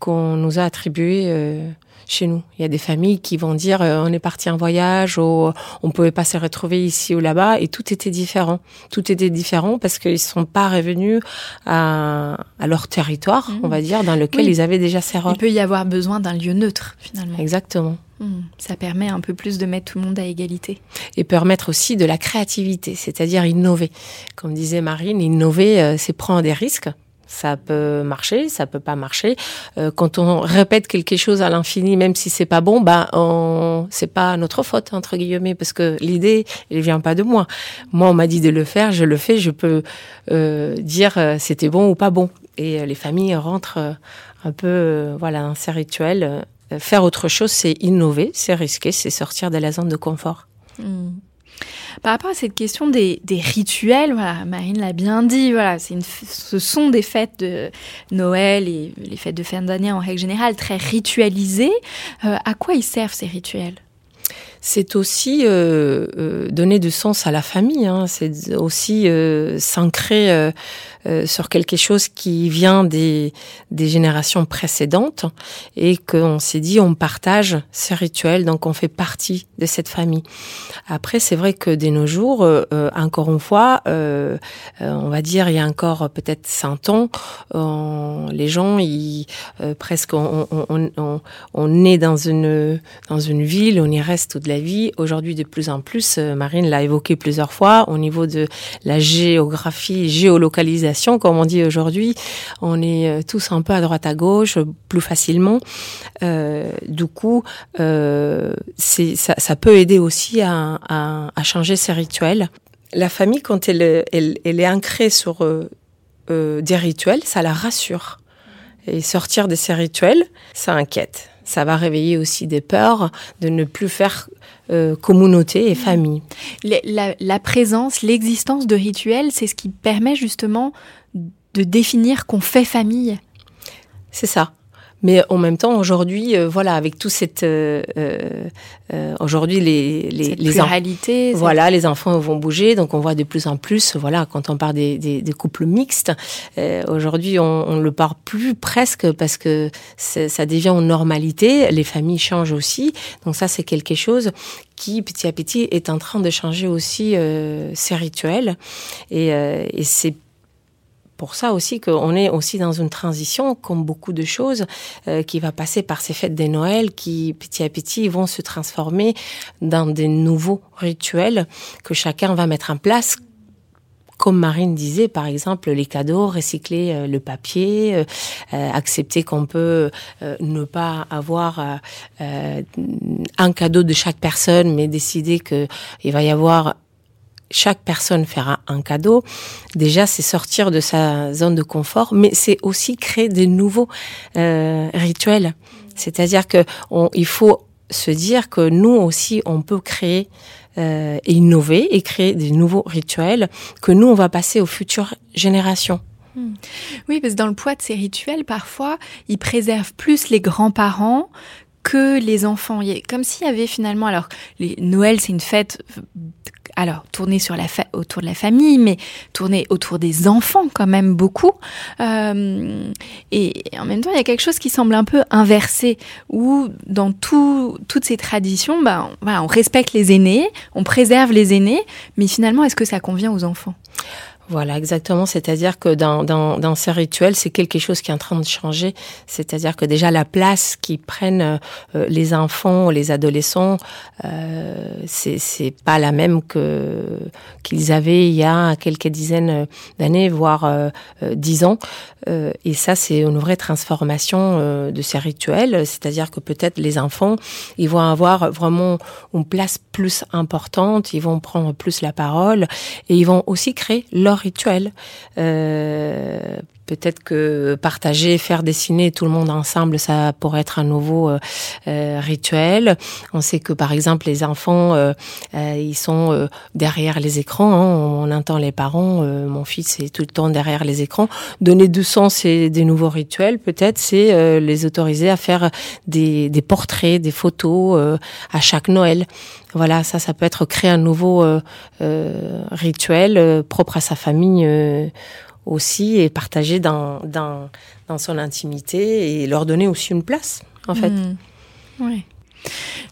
qu'on nous a attribué euh, chez nous. Il y a des familles qui vont dire on est parti en voyage ou on pouvait pas se retrouver ici ou là-bas et tout était différent. Tout était différent parce qu'ils sont pas revenus à, à leur territoire, mmh. on va dire, dans lequel oui. ils avaient déjà ces rôles. Il peut y avoir besoin d'un lieu neutre finalement. Exactement. Mmh. Ça permet un peu plus de mettre tout le monde à égalité. Et permettre aussi de la créativité, c'est-à-dire innover. Comme disait Marine, innover, euh, c'est prendre des risques ça peut marcher, ça peut pas marcher. Euh, quand on répète quelque chose à l'infini, même si c'est pas bon, bah c'est pas notre faute entre guillemets parce que l'idée, elle vient pas de moi. Moi, on m'a dit de le faire, je le fais, je peux euh, dire c'était bon ou pas bon. Et les familles rentrent un peu, voilà, dans ces rituels. Faire autre chose, c'est innover, c'est risquer, c'est sortir de la zone de confort. Mmh. Par rapport à cette question des, des rituels, voilà, Marine l'a bien dit, voilà, ce sont des fêtes de Noël et les fêtes de fin d'année en règle générale très ritualisées. Euh, à quoi ils servent ces rituels? C'est aussi euh, euh, donner du sens à la famille. Hein. C'est aussi euh, s'ancrer euh, euh, sur quelque chose qui vient des, des générations précédentes et qu'on s'est dit on partage ces rituels, donc on fait partie de cette famille. Après, c'est vrai que de nos jours, encore une fois, on va dire il y a encore peut-être 100 ans, on, les gens, ils, presque, on, on, on, on, est dans une dans une ville, on y reste toute la aujourd'hui de plus en plus, euh, Marine l'a évoqué plusieurs fois, au niveau de la géographie, géolocalisation, comme on dit aujourd'hui, on est euh, tous un peu à droite à gauche, plus facilement. Euh, du coup, ça, peut aider aussi à, changer ses rituels. La famille, quand elle, est ancrée sur des rituels, ça la rassure. Et sortir de ces rituels, ça inquiète. Ça va réveiller aussi des peurs de ne plus faire euh, communauté et famille. La, la, la présence, l'existence de rituels, c'est ce qui permet justement de définir qu'on fait famille. C'est ça. Mais en même temps, aujourd'hui, euh, voilà, avec tout cette, euh, euh, aujourd'hui les les cette les cette... voilà, les enfants vont bouger, donc on voit de plus en plus, voilà, quand on parle des, des, des couples mixtes, euh, aujourd'hui on, on le parle plus presque parce que ça devient une normalité. Les familles changent aussi, donc ça c'est quelque chose qui petit à petit est en train de changer aussi euh, ses rituels et, euh, et c'est pour ça aussi qu'on est aussi dans une transition, comme beaucoup de choses, euh, qui va passer par ces fêtes de Noël qui, petit à petit, vont se transformer dans des nouveaux rituels que chacun va mettre en place. Comme Marine disait, par exemple, les cadeaux, recycler euh, le papier, euh, accepter qu'on peut ne pas avoir un cadeau de chaque personne, mais décider que il va y avoir chaque personne fera un cadeau. Déjà, c'est sortir de sa zone de confort, mais c'est aussi créer de nouveaux euh, rituels. C'est-à-dire que on, il faut se dire que nous aussi, on peut créer euh, et innover et créer des nouveaux rituels que nous, on va passer aux futures générations. Oui, parce que dans le poids de ces rituels, parfois, ils préservent plus les grands-parents que les enfants. Comme s'il y avait finalement, alors, les, Noël, c'est une fête alors tourner autour de la famille, mais tourner autour des enfants quand même beaucoup. Euh, et, en même temps, il y a quelque chose qui semble un peu inversé, où dans tout, toutes ces traditions, bah, voilà, on respecte les aînés, on préserve les aînés, mais finalement, est-ce que ça convient aux enfants? Voilà, exactement. C'est-à-dire que dans, dans, dans ces rituels, c'est quelque chose qui est en train de changer. C'est-à-dire que déjà la place qui prennent euh, les enfants, les adolescents, euh, c'est pas la même que qu'ils avaient il y a quelques dizaines d'années, voire euh, dix ans. Euh, et ça, c'est une vraie transformation euh, de ces rituels. C'est-à-dire que peut-être les enfants, ils vont avoir vraiment une place plus importante, ils vont prendre plus la parole et ils vont aussi créer leur rituel. Euh, Peut-être que partager, faire dessiner tout le monde ensemble, ça pourrait être un nouveau euh, euh, rituel. On sait que par exemple les enfants, euh, ils sont derrière les écrans. Hein, on entend les parents. mon fils est tout le temps derrière les écrans. Donner du sens et des nouveaux rituels, peut-être, c'est les autoriser à faire des, des portraits, des photos à chaque Noël. Voilà, ça, ça peut être créer un nouveau rituel propre à sa famille aussi et partager dans, dans, dans son intimité et leur donner aussi une place, en fait. Mmh. Oui.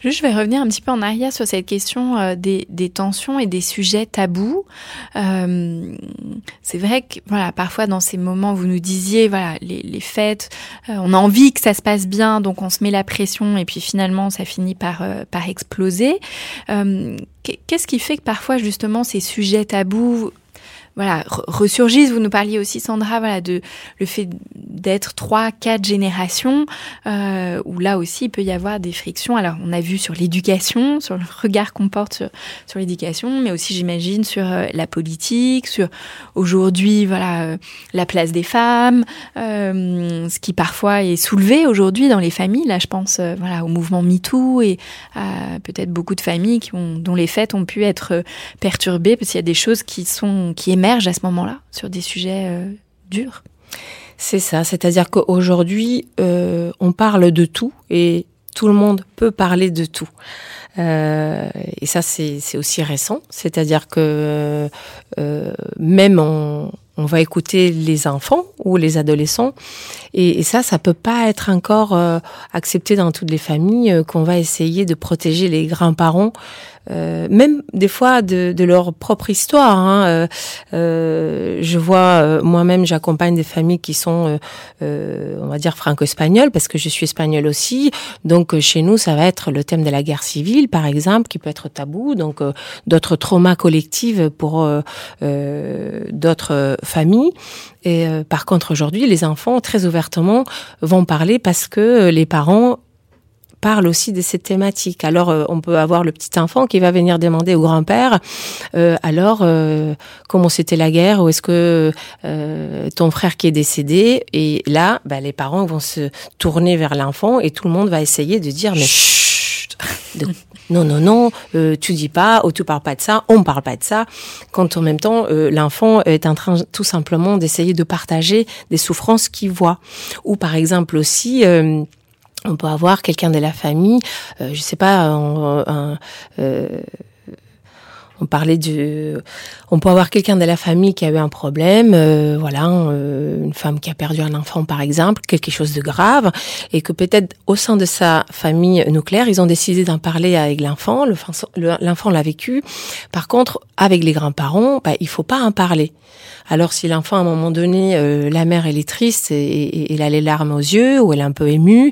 Juste, je vais revenir un petit peu en arrière sur cette question euh, des, des, tensions et des sujets tabous. Euh, c'est vrai que, voilà, parfois dans ces moments, vous nous disiez, voilà, les, les fêtes, euh, on a envie que ça se passe bien, donc on se met la pression et puis finalement, ça finit par, par exploser. Qu'est-ce qui fait que parfois, justement, ces sujets tabous voilà ressurgissent. Vous nous parliez aussi, Sandra, voilà de le fait d'être trois, quatre générations euh, où là aussi il peut y avoir des frictions. Alors on a vu sur l'éducation, sur le regard qu'on porte sur, l'éducation, mais aussi j'imagine sur euh, la politique, sur aujourd'hui voilà euh, la place des femmes, ce qui parfois est soulevé aujourd'hui dans les familles. Là, je pense voilà au mouvement MeToo et à peut-être beaucoup de familles dont les fêtes ont pu être perturbées parce qu'il y a des choses qui sont qui à ce moment-là sur des sujets euh, durs. C'est ça, c'est-à-dire qu'aujourd'hui, euh, on parle de tout et tout le monde peut parler de tout. Euh, et ça, c'est aussi récent, c'est-à-dire que même on, on, va écouter les enfants ou les adolescents, et, et ça, ça peut pas être encore accepté dans toutes les familles, qu'on va essayer de protéger les grands-parents euh, même des fois de, de leur propre histoire. Hein. Euh, euh, je vois euh, moi-même, j'accompagne des familles qui sont, euh, on va dire franco-espagnoles, parce que je suis espagnole aussi. Donc chez nous, ça va être le thème de la guerre civile, par exemple, qui peut être tabou. Donc d'autres traumas collectifs pour d'autres familles. Et par contre, aujourd'hui, les enfants très ouvertement vont parler parce que les parents parle aussi de cette thématique. Alors, euh, on peut avoir le petit enfant qui va venir demander au grand-père, euh, alors, euh, comment c'était la guerre, ou est-ce que euh, ton frère qui est décédé, et là, bah, les parents vont se tourner vers l'enfant et tout le monde va essayer de dire, mais chut, [laughs] de- non, non, non, euh, tu dis pas, ou tu parles pas de ça, on parle pas de ça, quand en même temps, euh, l'enfant est en train tout simplement d'essayer de partager des souffrances qu'il voit. Ou par exemple aussi, euh, on peut avoir quelqu'un de la famille, euh, je sais pas, un- euh, on parlait du, on peut avoir quelqu'un de la famille qui a eu un problème, euh, voilà, euh, une femme qui a perdu un enfant par exemple, quelque chose de grave, et que peut-être au sein de sa famille nucléaire, ils ont décidé d'en parler avec l'enfant, le- le- l'enfant l'a vécu. Par contre, avec les grands-parents, bah, il faut pas en parler. Alors si l'enfant à un moment donné, euh, la mère elle est triste et- et elle a les larmes aux yeux ou elle est un peu émue,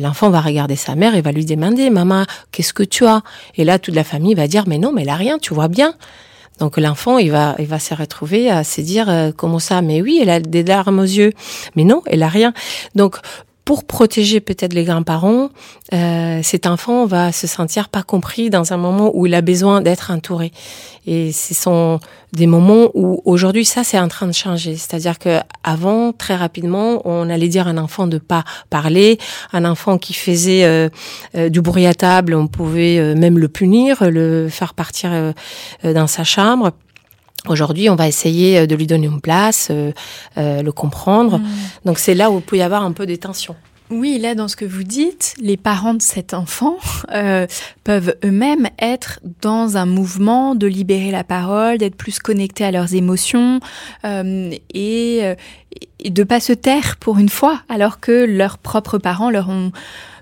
l'enfant va regarder sa mère et va lui demander maman qu'est-ce que tu as? Et là toute la famille va dire mais non mais elle a rien, tu vois bien. Donc l'enfant il va il va se retrouver à se dire euh, comment ça? Mais oui elle a des larmes aux yeux, mais non elle a rien. Donc pour protéger peut-être les grands-parents, euh, cet enfant va se sentir pas compris dans un moment où il a besoin d'être entouré. Et ce sont des moments où aujourd'hui ça c'est en train de changer. C'est-à-dire que avant très rapidement on allait dire à un enfant de pas parler, un enfant qui faisait euh, euh, du bruit à table, on pouvait euh, même le punir, le faire partir euh, dans sa chambre. Aujourd'hui, on va essayer euh, de lui donner une place, euh, euh, le comprendre. Donc c'est là où il peut y avoir un peu des tensions. Oui, là, dans ce que vous dites, les parents de cet enfant [laughs] euh, peuvent eux-mêmes être dans un mouvement de libérer la parole, d'être plus connectés à leurs émotions euh, et, euh, et de pas se taire pour une fois, alors que leurs propres parents leur ont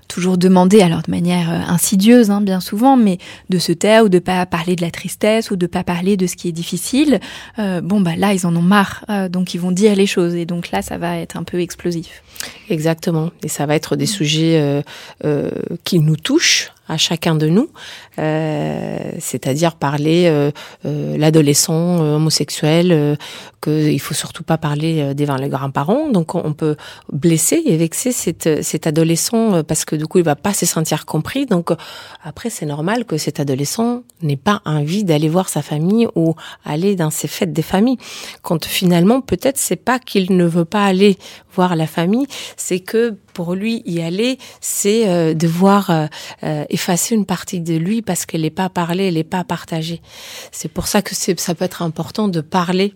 toujours demandé, alors de manière euh, insidieuse, hein, bien souvent, mais de se taire ou de pas parler de la tristesse ou de pas parler de ce qui est difficile. Euh, bon, bah là, ils en ont marre, euh, donc ils vont dire les choses, et donc là, ça va être un peu explosif. Exactement. Et ça va être des sujets euh, euh, qui nous touchent à chacun de nous, euh, c'est-à-dire parler euh, euh, l'adolescent homosexuel, qu'il faut surtout pas parler devant les grands-parents. Donc on peut blesser et vexer cet, cet adolescent parce que du coup il va pas se sentir compris. Donc après c'est normal que cet adolescent n'ait pas envie d'aller voir sa famille ou aller dans ces fêtes des familles. Quand finalement peut-être c'est pas qu'il ne veut pas aller voir la famille, c'est que pour lui y aller, c'est euh, devoir euh, euh, effacer une partie de lui parce qu'elle n'est pas parlée, elle n'est pas partagée. C'est pour ça que ça peut être important de parler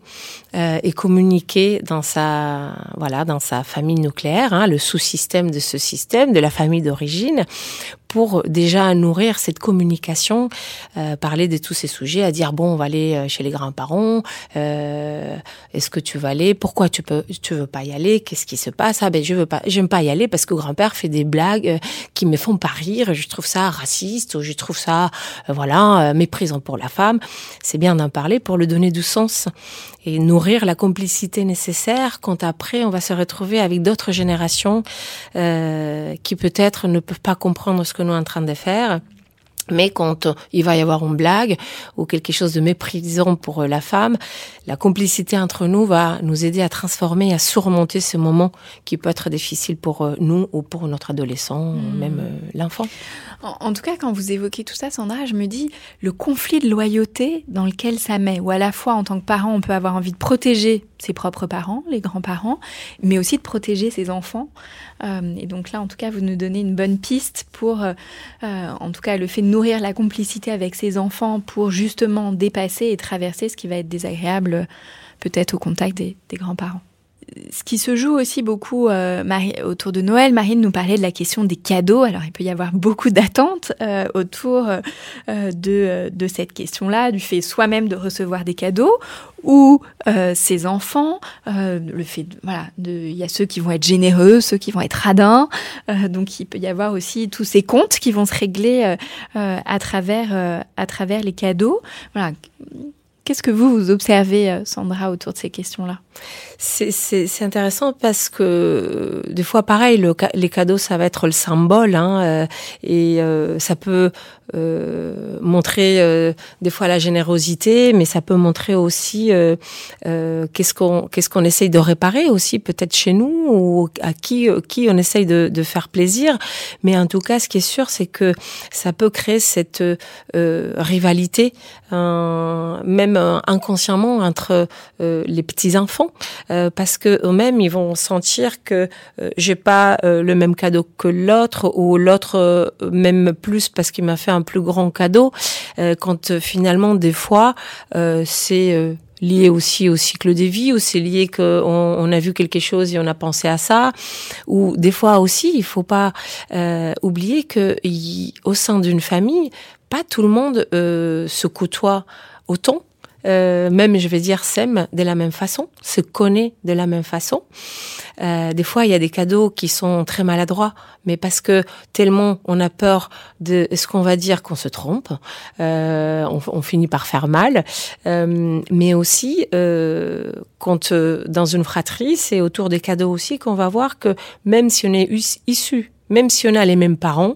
et communiquer dans sa voilà dans sa famille nucléaire, hein, le sous-système de ce système, de la famille d'origine, pour déjà nourrir cette communication, euh, parler de tous ces sujets, à dire bon on va aller euh, chez les grands-parents, euh, est-ce que tu vas aller, pourquoi tu peux tu veux pas y aller, qu'est-ce qui se passe, ah ben je veux pas, j'aime pas y aller parce que grand-père fait des blagues euh, qui me font pas rire, je trouve ça raciste ou je trouve ça voilà méprisant pour la femme. C'est bien d'en parler pour le donner du sens et nourrir la complicité nécessaire quand après on va se retrouver avec d'autres générations euh, qui peut-être ne peuvent pas comprendre ce que nous sommes en train de faire. Mais quand euh, il va y avoir une blague ou quelque chose de méprisant pour euh, la femme, la complicité entre nous va nous aider à transformer, à surmonter ce moment qui peut être difficile pour euh, nous ou pour notre adolescent, Mm. même l'enfant. En, en tout cas, quand vous évoquez tout ça, Sandra, je me dis le conflit de loyauté dans lequel ça met, où à la fois en tant que parent, on peut avoir envie de protéger ses propres parents, les grands-parents, mais aussi de protéger ses enfants. Euh, et donc là, en tout cas, vous nous donnez une bonne piste pour, euh, euh, en tout cas, le fait de nourrir la complicité avec ses enfants pour justement dépasser et traverser ce qui va être désagréable, peut-être au contact des, des grands-parents. Ce qui se joue aussi beaucoup euh, autour de Noël, Marine nous parlait de la question des cadeaux. Alors il peut y avoir [laughs] beaucoup d'attentes euh, autour euh, de, cette question-là, du fait soi-même de recevoir des cadeaux ou ses enfants. le fait, voilà, il y a ceux qui vont être généreux, ceux qui vont être radins. donc il peut y avoir aussi tous ces comptes qui vont se régler à travers à travers les cadeaux. Voilà Qu'est-ce que vous, observez, Sandra, autour de ces questions-là? C'est intéressant parce que des fois, pareil, le, les cadeaux, ça va être le symbole, hein, euh, et euh, ça peut euh, montrer des fois la générosité, mais ça peut montrer aussi qu'est-ce qu'on qu'est-ce essaye de réparer aussi, peut-être chez nous ou à qui qui on essaye de, de, faire plaisir. Mais en tout cas, ce qui est sûr, c'est que ça peut créer cette rivalité, même inconsciemment entre les petits enfants. Euh, parce que eux-mêmes ils vont sentir que euh, j'ai pas euh, le même cadeau que l'autre ou l'autre même plus parce qu'il m'a fait un plus grand cadeau. quand finalement des fois c'est lié aussi au cycle des vies, ou c'est lié qu'on on a vu quelque chose et on a pensé à ça, ou des fois aussi, il faut pas oublier que au sein d'une famille, pas tout le monde se côtoie autant euh, même je vais dire s'aime de la même façon, se connaît de la même façon. Euh, des fois, il y a des cadeaux qui sont très maladroits, mais parce que tellement on a peur de ce qu'on va dire qu'on se trompe, euh, on, on, finit par faire mal. Euh, mais aussi, euh, quand euh, dans une fratrie, c'est autour des cadeaux aussi qu'on va voir que même si on est issu, même si on a les mêmes parents,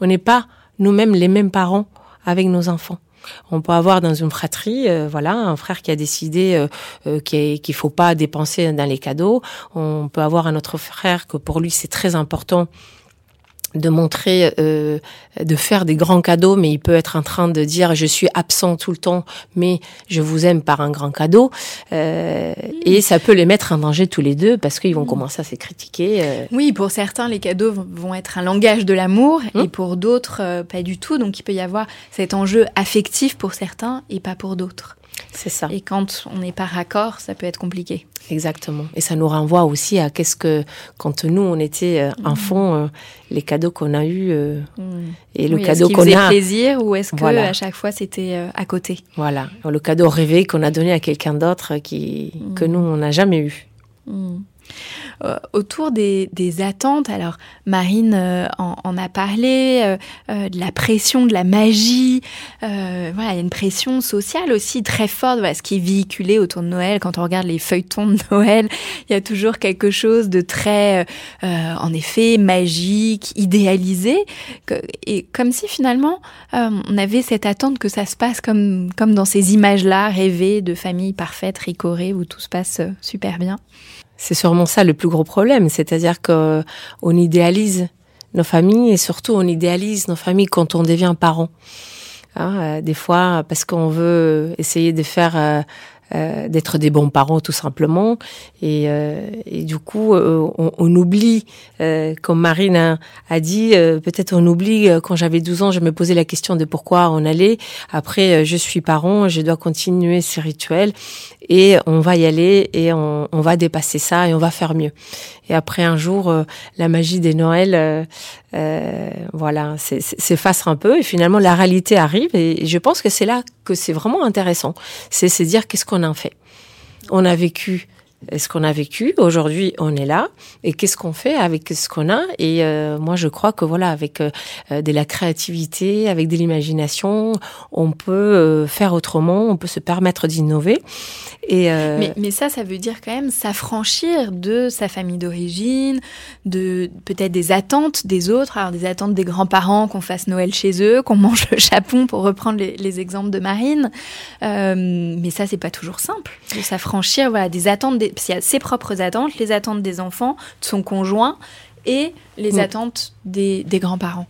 on n'est pas nous-mêmes les mêmes parents avec nos enfants. On peut avoir dans une fratrie, euh, voilà, un frère qui a décidé euh, euh qu'il faut pas dépenser dans les cadeaux. On peut avoir un autre frère que pour lui c'est très important de montrer, euh, de faire des grands cadeaux, mais il peut être en train de dire je suis absent tout le temps, mais je vous aime par un grand cadeau, euh, et ça peut les mettre en danger tous les deux parce qu'ils vont commencer à se critiquer. Euh. Oui, pour certains les cadeaux vont être un langage de l'amour hum. et pour d'autres euh, pas du tout, donc il peut y avoir cet enjeu affectif pour certains et pas pour d'autres. C'est ça. Et quand on n'est pas raccord, ça peut être compliqué. Exactement. Et ça nous renvoie aussi à qu'est-ce que, quand nous, on était euh, mm. enfants, euh, les cadeaux qu'on a eus euh, mm. et le cadeau qu'on a. plaisir ou est-ce que à chaque fois c'était à côté? Voilà. Le cadeau rêvé qu'on a donné à quelqu'un d'autre qui, que mm. nous, on n'a jamais eu. Euh, autour des, attentes. Alors, Marine euh, en, a parlé, euh, de la pression, de la magie. voilà, il y a une pression sociale aussi très forte. Ce qui est véhiculé autour de Noël. Quand on regarde les feuilletons de Noël, il y a toujours quelque chose de très, en effet, magique, idéalisé. Et comme si finalement, on avait cette attente que ça se passe comme, comme dans ces images-là, rêvées de familles parfaites, ricorées, où tout se passe super bien. C'est sûrement ça le plus gros problème, c'est-à-dire qu'on idéalise nos familles et surtout on idéalise nos familles quand on devient parent. Hein, euh, des fois, parce qu'on veut essayer de faire euh, euh, d'être des bons parents tout simplement. Et, euh, et du coup, euh, on, on, oublie, comme Marine a, a dit, peut-être on oublie, quand j'avais 12 ans, je me posais la question de pourquoi on allait. Après, je suis parent, je dois continuer ces rituels et on va y aller et on, on va dépasser ça et on va faire mieux. Et après un jour, la magie des Noëls, euh, voilà, s'efface un peu et finalement la réalité arrive et je pense que c'est là que c'est vraiment intéressant. C'est se dire qu'est-ce qu'on a fait. On a vécu ce qu'on a vécu. Aujourd'hui, on est là. Et qu'est-ce qu'on fait avec ce qu'on a? Et euh, moi, je crois que voilà, avec euh, de la créativité, avec de l'imagination, on peut euh, faire autrement, on peut se permettre d'innover. Mais, ça, ça veut dire quand même s'affranchir de sa famille d'origine, de peut-être des attentes des autres, alors des attentes des grands-parents qu'on fasse Noël chez eux, qu'on mange le chapon, pour reprendre les, les exemples de Marine. mais ça, c'est pas toujours simple s'affranchir voilà, des attentes des, il y a ses propres attentes, les attentes des enfants, de son conjoint et les attentes des, grands-parents.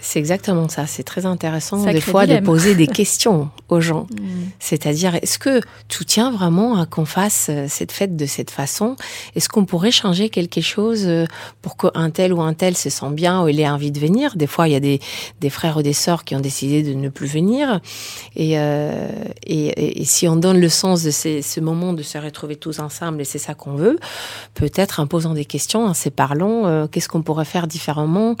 C'est exactement ça. C'est très intéressant Sacré des fois dilemme. de poser des questions aux gens. [laughs] Mm. C'est-à-dire, est-ce que tout tient vraiment à qu'on fasse euh, cette fête de cette façon? Est-ce qu'on pourrait changer quelque chose euh, pour qu'un tel ou un tel se sent bien ou il ait envie de venir? Des fois, il y a des, des frères ou des sœurs qui ont décidé de ne plus venir. Et, euh, et, si on donne le sens de ces, ce moment de se retrouver tous ensemble, et c'est ça qu'on veut, peut-être en posant des questions, en se parlant, euh, qu'est-ce qu'on pourrait faire différemment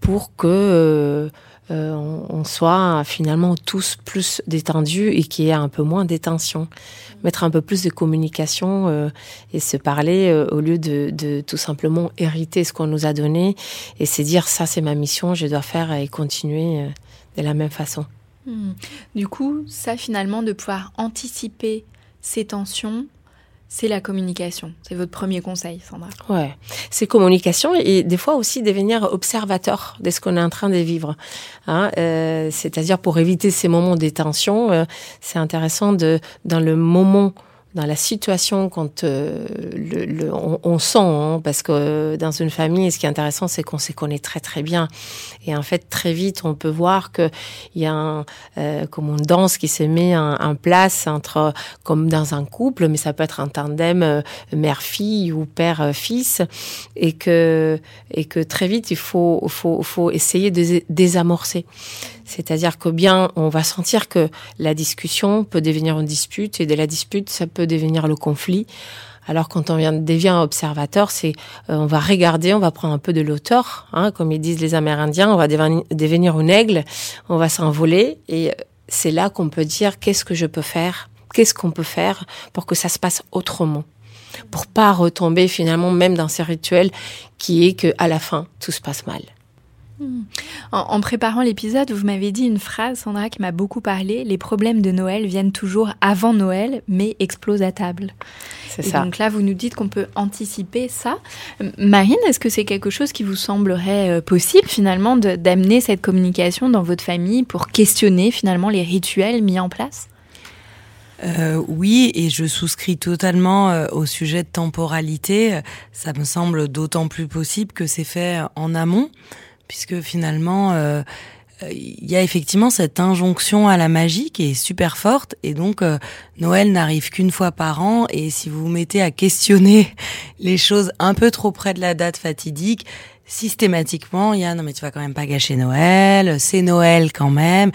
pour que euh, euh, on, soit finalement tous plus détendus et qu'il y ait un peu moins de tension. Mettre un peu plus de communication euh, et se parler euh, au lieu de, de tout simplement hériter ce qu'on nous a donné et se dire ça c'est ma mission, je dois faire et continuer euh, de la même façon. Hmm. Du coup, ça finalement, de pouvoir anticiper ces tensions, c'est la communication. C'est votre premier conseil, Sandra. Ouais, c'est communication et des fois aussi devenir observateur de ce qu'on est en train de vivre. Hein, euh, C'est-à-dire pour éviter ces moments de tension, euh, c'est intéressant de dans le moment dans la situation quand euh, le, le- on, on sent hein, parce que euh, dans une famille ce qui est intéressant c'est qu'on se connaît très très bien. Et en fait très vite on peut voir que il y a un, euh, comme une danse qui se met en, place entre comme dans un couple mais ça peut être un tandem euh, mère-fille ou père-fils et que et que très vite il faut faut faut essayer de dés- désamorcer c'est-à-dire que bien on va sentir que la discussion peut devenir une dispute et de la dispute ça peut devenir le conflit alors quand on vient, devient observateur, c'est euh, on va regarder, on va prendre un peu de l'auteur, hein, comme ils disent les Amérindiens, on va devenir, une aigle, on va s'envoler et c'est là qu'on peut dire qu'est-ce que je peux faire, qu'est-ce qu'on peut faire pour que ça se passe autrement, pour pas retomber finalement même dans ces rituels qui est que à la fin tout se passe mal. En, en préparant l'épisode, vous m'avez dit une phrase, Sandra, qui m'a beaucoup parlé. Les problèmes de Noël viennent toujours avant Noël, mais explosent à table. C'est ça. donc là, vous nous dites qu'on peut anticiper ça. Euh, Marine, est-ce que c'est quelque chose qui vous semblerait euh, possible finalement d'amener cette communication dans votre famille pour questionner finalement les rituels mis en place? Euh, oui, et je souscris totalement euh, au sujet de temporalité. Ça me semble d'autant plus possible que c'est fait en amont, puisque finalement, euh, euh, il y a effectivement cette injonction à la magie qui est super forte, et donc euh, Noël n'arrive qu'une fois par an, et si vous vous mettez à questionner [laughs] les choses un peu trop près de la date fatidique, systématiquement, il y a non mais tu vas quand même pas gâcher Noël, c'est Noël quand même.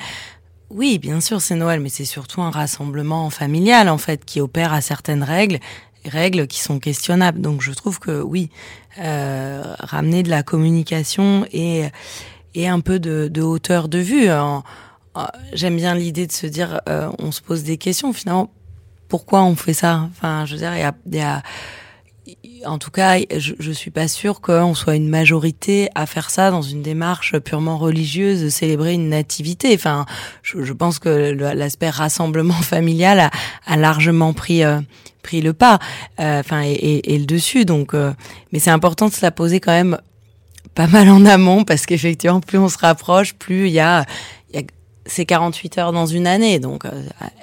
Oui, bien sûr, c'est Noël, mais c'est surtout un rassemblement familial, en fait, qui opère à certaines règles, règles qui sont questionnables. Donc, je trouve que oui, ramener de la communication et, et un peu de, de hauteur de vue. J'aime bien l'idée de se dire, euh, on se pose des questions, finalement, pourquoi on fait ça? Enfin, je veux dire, il y a, y a- en tout cas, je, je suis pas sûre qu'on soit une majorité à faire ça dans une démarche purement religieuse, de célébrer une nativité. Enfin, je, je pense que l'aspect rassemblement [laughs] familial a, a largement pris euh, pris le pas, euh, enfin et, et- et le dessus. Donc, euh, mais c'est important de se la poser quand même pas mal en amont parce qu'effectivement, plus on se rapproche, plus il y a, il y a ces 48 heures dans une année. Donc, euh,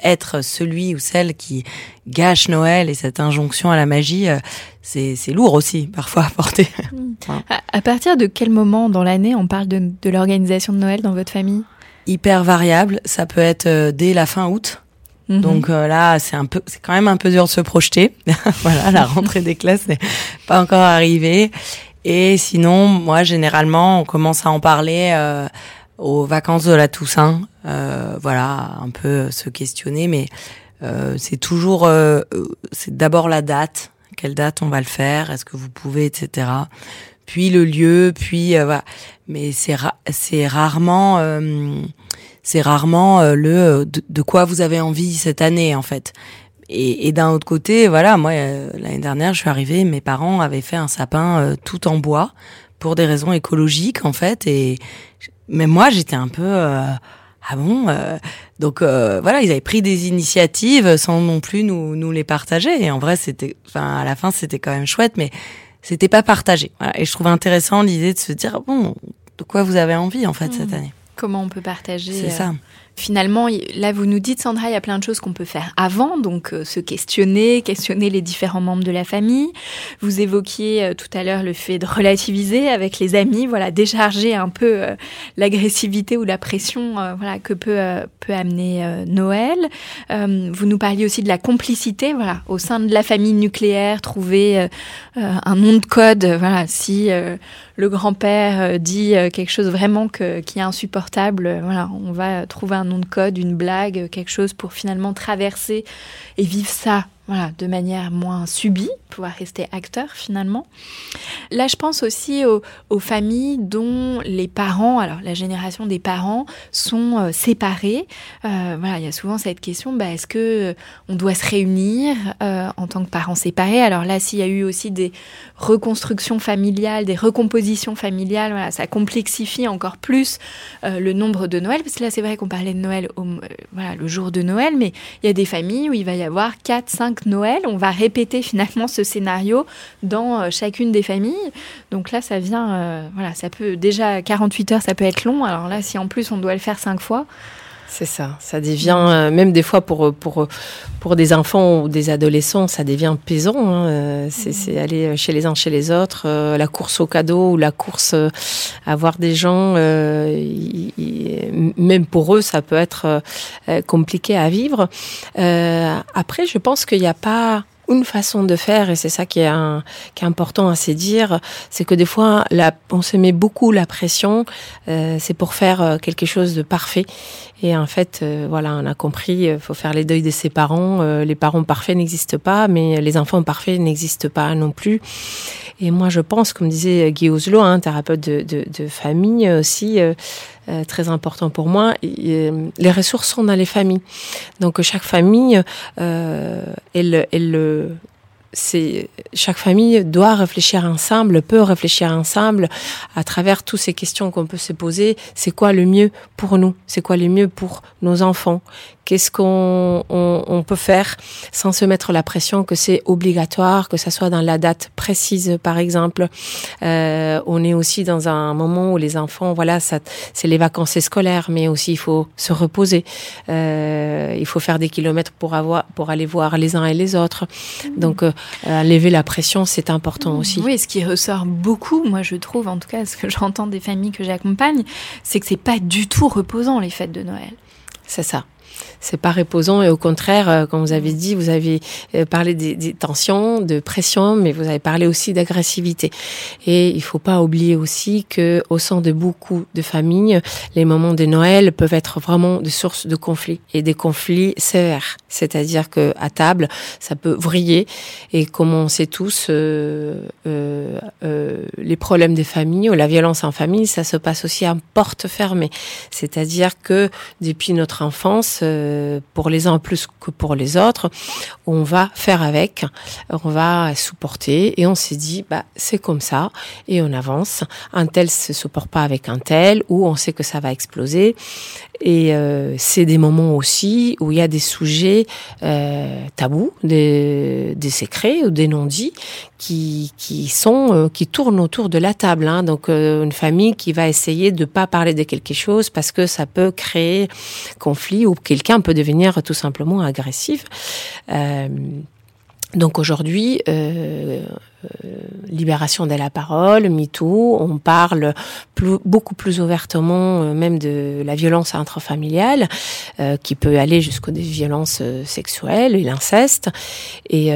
être celui ou celle qui gâche Noël et cette injonction à la magie, euh, c'est c'est lourd aussi parfois à porter. [laughs] [laughs] à, à partir de quel moment dans l'année on parle de, de l'organisation de Noël dans votre famille? Hyper variable, ça peut être euh, dès la fin août. Mhm. Donc euh, là, c'est un peu, c'est quand même un peu dur de se projeter. [laughs] voilà, la rentrée des classes n'est pas encore arrivée. Et sinon, moi, généralement, on commence à en parler euh, aux vacances de la Toussaint. Euh, voilà, un peu se questionner, mais euh, c'est toujours, euh, euh, c'est d'abord la date. Quelle date on va le faire? Est-ce que vous pouvez, etc. Puis le lieu, puis euh, voilà. Mais c'est c'est rarement. euh, c'est rarement euh, le euh, de, quoi vous avez envie cette année en fait. Et, et d'un autre côté, voilà, moi euh, l'année dernière, je suis arrivée, mes parents avaient fait un sapin euh, tout en bois pour des raisons écologiques en fait. Et mais moi, j'étais un peu euh, ah bon. euh, donc euh, voilà, ils avaient pris des initiatives sans non plus nous nous les partager. Et en vrai, c'était, enfin à la fin, c'était quand même chouette, mais c'était pas partagé. Voilà. Et je trouve intéressant l'idée de se dire bon, de quoi vous avez envie en fait cette année? Comment on peut partager C'est ça. Finalement, là, vous nous dites, Sandra, il y a plein de choses qu'on peut faire avant, donc euh, se questionner, questionner les différents membres de la famille. Vous évoquiez euh, tout à l'heure le fait de relativiser avec les amis, voilà, décharger un peu euh, l'agressivité ou la pression, voilà, que peut peut amener Noël. vous nous parliez aussi de la complicité, voilà, au sein de la famille nucléaire, trouver un nom de code, voilà, si le grand-père dit quelque chose vraiment qui est insupportable, voilà, on va trouver un nom de code, une blague, quelque chose pour finalement traverser et vivre ça voilà, de manière moins subie, pouvoir rester acteur finalement. Là, je pense aussi aux, familles dont les parents, alors la génération des parents, sont euh, séparés. Euh, voilà, il y a souvent cette question bah, est-ce que on doit se réunir euh, en tant que parents séparés? Alors là, s'il y a eu aussi des reconstructions familiales, des recompositions familiales, voilà, ça complexifie encore plus le nombre de Noël. Parce que là, c'est vrai qu'on parlait de Noël voilà, le jour de Noël, mais il y a des familles où il va y avoir 4, 5 Noël. On va répéter finalement ce scénario dans euh, chacune des familles. Donc là, ça vient, euh, voilà, ça peut déjà 48 heures, ça peut être long. Alors là, si en plus on doit le faire cinq fois, c'est ça, ça devient euh, même des fois pour pour pour des enfants ou des adolescents, ça devient pesant. Hein. C'est aller chez les uns chez les autres, la course au cadeau ou la course à voir des gens. même pour eux, ça peut être compliqué à vivre. après, je pense qu'il n'y a pas une façon de faire, et c'est ça qui est, un, qui est important à se dire, c'est que des fois, on se met beaucoup la pression, euh, c'est pour faire euh, quelque chose de parfait. Et en fait, euh, voilà, on a compris, il faut faire les deuils de ses parents. les parents parfaits n'existent pas, mais les enfants parfaits n'existent pas non plus. Et moi, je pense, comme disait Guy Oslo, un hein, thérapeute de, de, de, famille aussi, euh, très important pour moi. Euh, les ressources sont dans les familles. Donc chaque famille, euh, elle, elle, c'est chaque famille doit réfléchir ensemble, peut réfléchir ensemble à travers toutes ces questions qu'on peut se poser. C'est quoi le mieux pour nous? C'est quoi le mieux pour nos enfants? Qu'est-ce qu'on on, peut faire sans se mettre la pression que c'est obligatoire, que ça soit dans la date précise, par exemple? Euh, on est aussi dans un moment où les enfants, voilà, ça, c'est les vacances scolaires, mais aussi il faut se reposer. Euh, il faut faire des kilomètres pour avoir, pour aller voir les uns et les autres. Donc, euh, lever la pression, c'est important aussi. Oui, ce qui ressort beaucoup, moi je trouve, en tout cas, ce que j'entends des familles que j'accompagne, c'est que c'est pas du tout reposant les fêtes de Noël. C'est ça c'est pas reposant et au contraire, euh, comme vous avez dit, vous avez euh, parlé des, tensions, de pression, mais vous avez parlé aussi d'agressivité. Et il faut pas oublier aussi que au sein de beaucoup de familles, les moments de Noël peuvent être vraiment de sources de conflits et des conflits sévères. C'est-à-dire que à table, ça peut vriller et comme on sait tous, euh, les problèmes des familles ou la violence en famille, ça se passe aussi à porte fermée. C'est-à-dire que depuis notre enfance, euh, pour les uns plus que pour les autres, on va faire avec, on va supporter et on s'est dit bah c'est comme ça et on avance. Un tel se supporte pas avec un tel ou on sait que ça va exploser et euh, c'est des moments aussi où il y a des sujets euh, tabous, des, des secrets ou des non-dits qui, qui sont euh, qui tournent autour de la table. Hein. Donc euh, une famille qui va essayer de pas parler de quelque chose parce que ça peut créer conflit ou quelqu'un peut devenir tout simplement agressif. Donc aujourd'hui, euh, euh, libération de la parole, MeToo, on parle beaucoup plus ouvertement euh, même de la violence intrafamiliale, qui peut aller jusqu'aux violences sexuelles et l'inceste. Et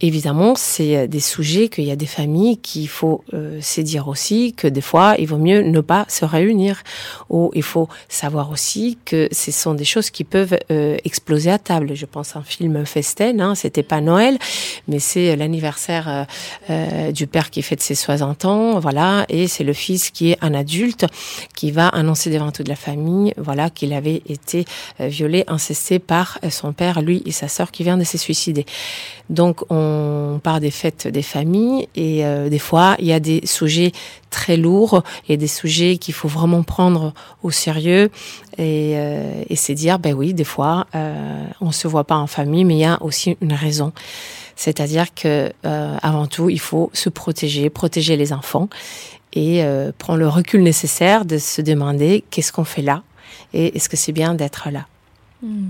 évidemment, c'est des sujets qu'il y a des familles qu'il faut se dire aussi que des fois, il vaut mieux ne pas se réunir. Ou il faut savoir aussi que ce sont des choses qui peuvent exploser à table. Je pense à un film Festen, hein, c'était pas Noël, mais c'est l'anniversaire euh, du père qui fête ses 60 ans, voilà, et c'est le fils qui est un adulte qui va annoncer devant toute la famille, voilà, qu'il avait été euh, violé, incesté par son père, lui et sa sœur qui vient de se suicider. Donc on part des fêtes des familles et euh, des fois il y a des sujets très lourds et des sujets qu'il faut vraiment prendre au sérieux et, euh, et c'est dire ben oui des fois euh, on se voit pas en famille mais il y a aussi une raison. C'est-à-dire que euh, avant tout, il faut se protéger, protéger les enfants et euh, prend le recul nécessaire de se demander qu'est-ce qu'on fait là et est-ce que c'est bien d'être là. Hmm.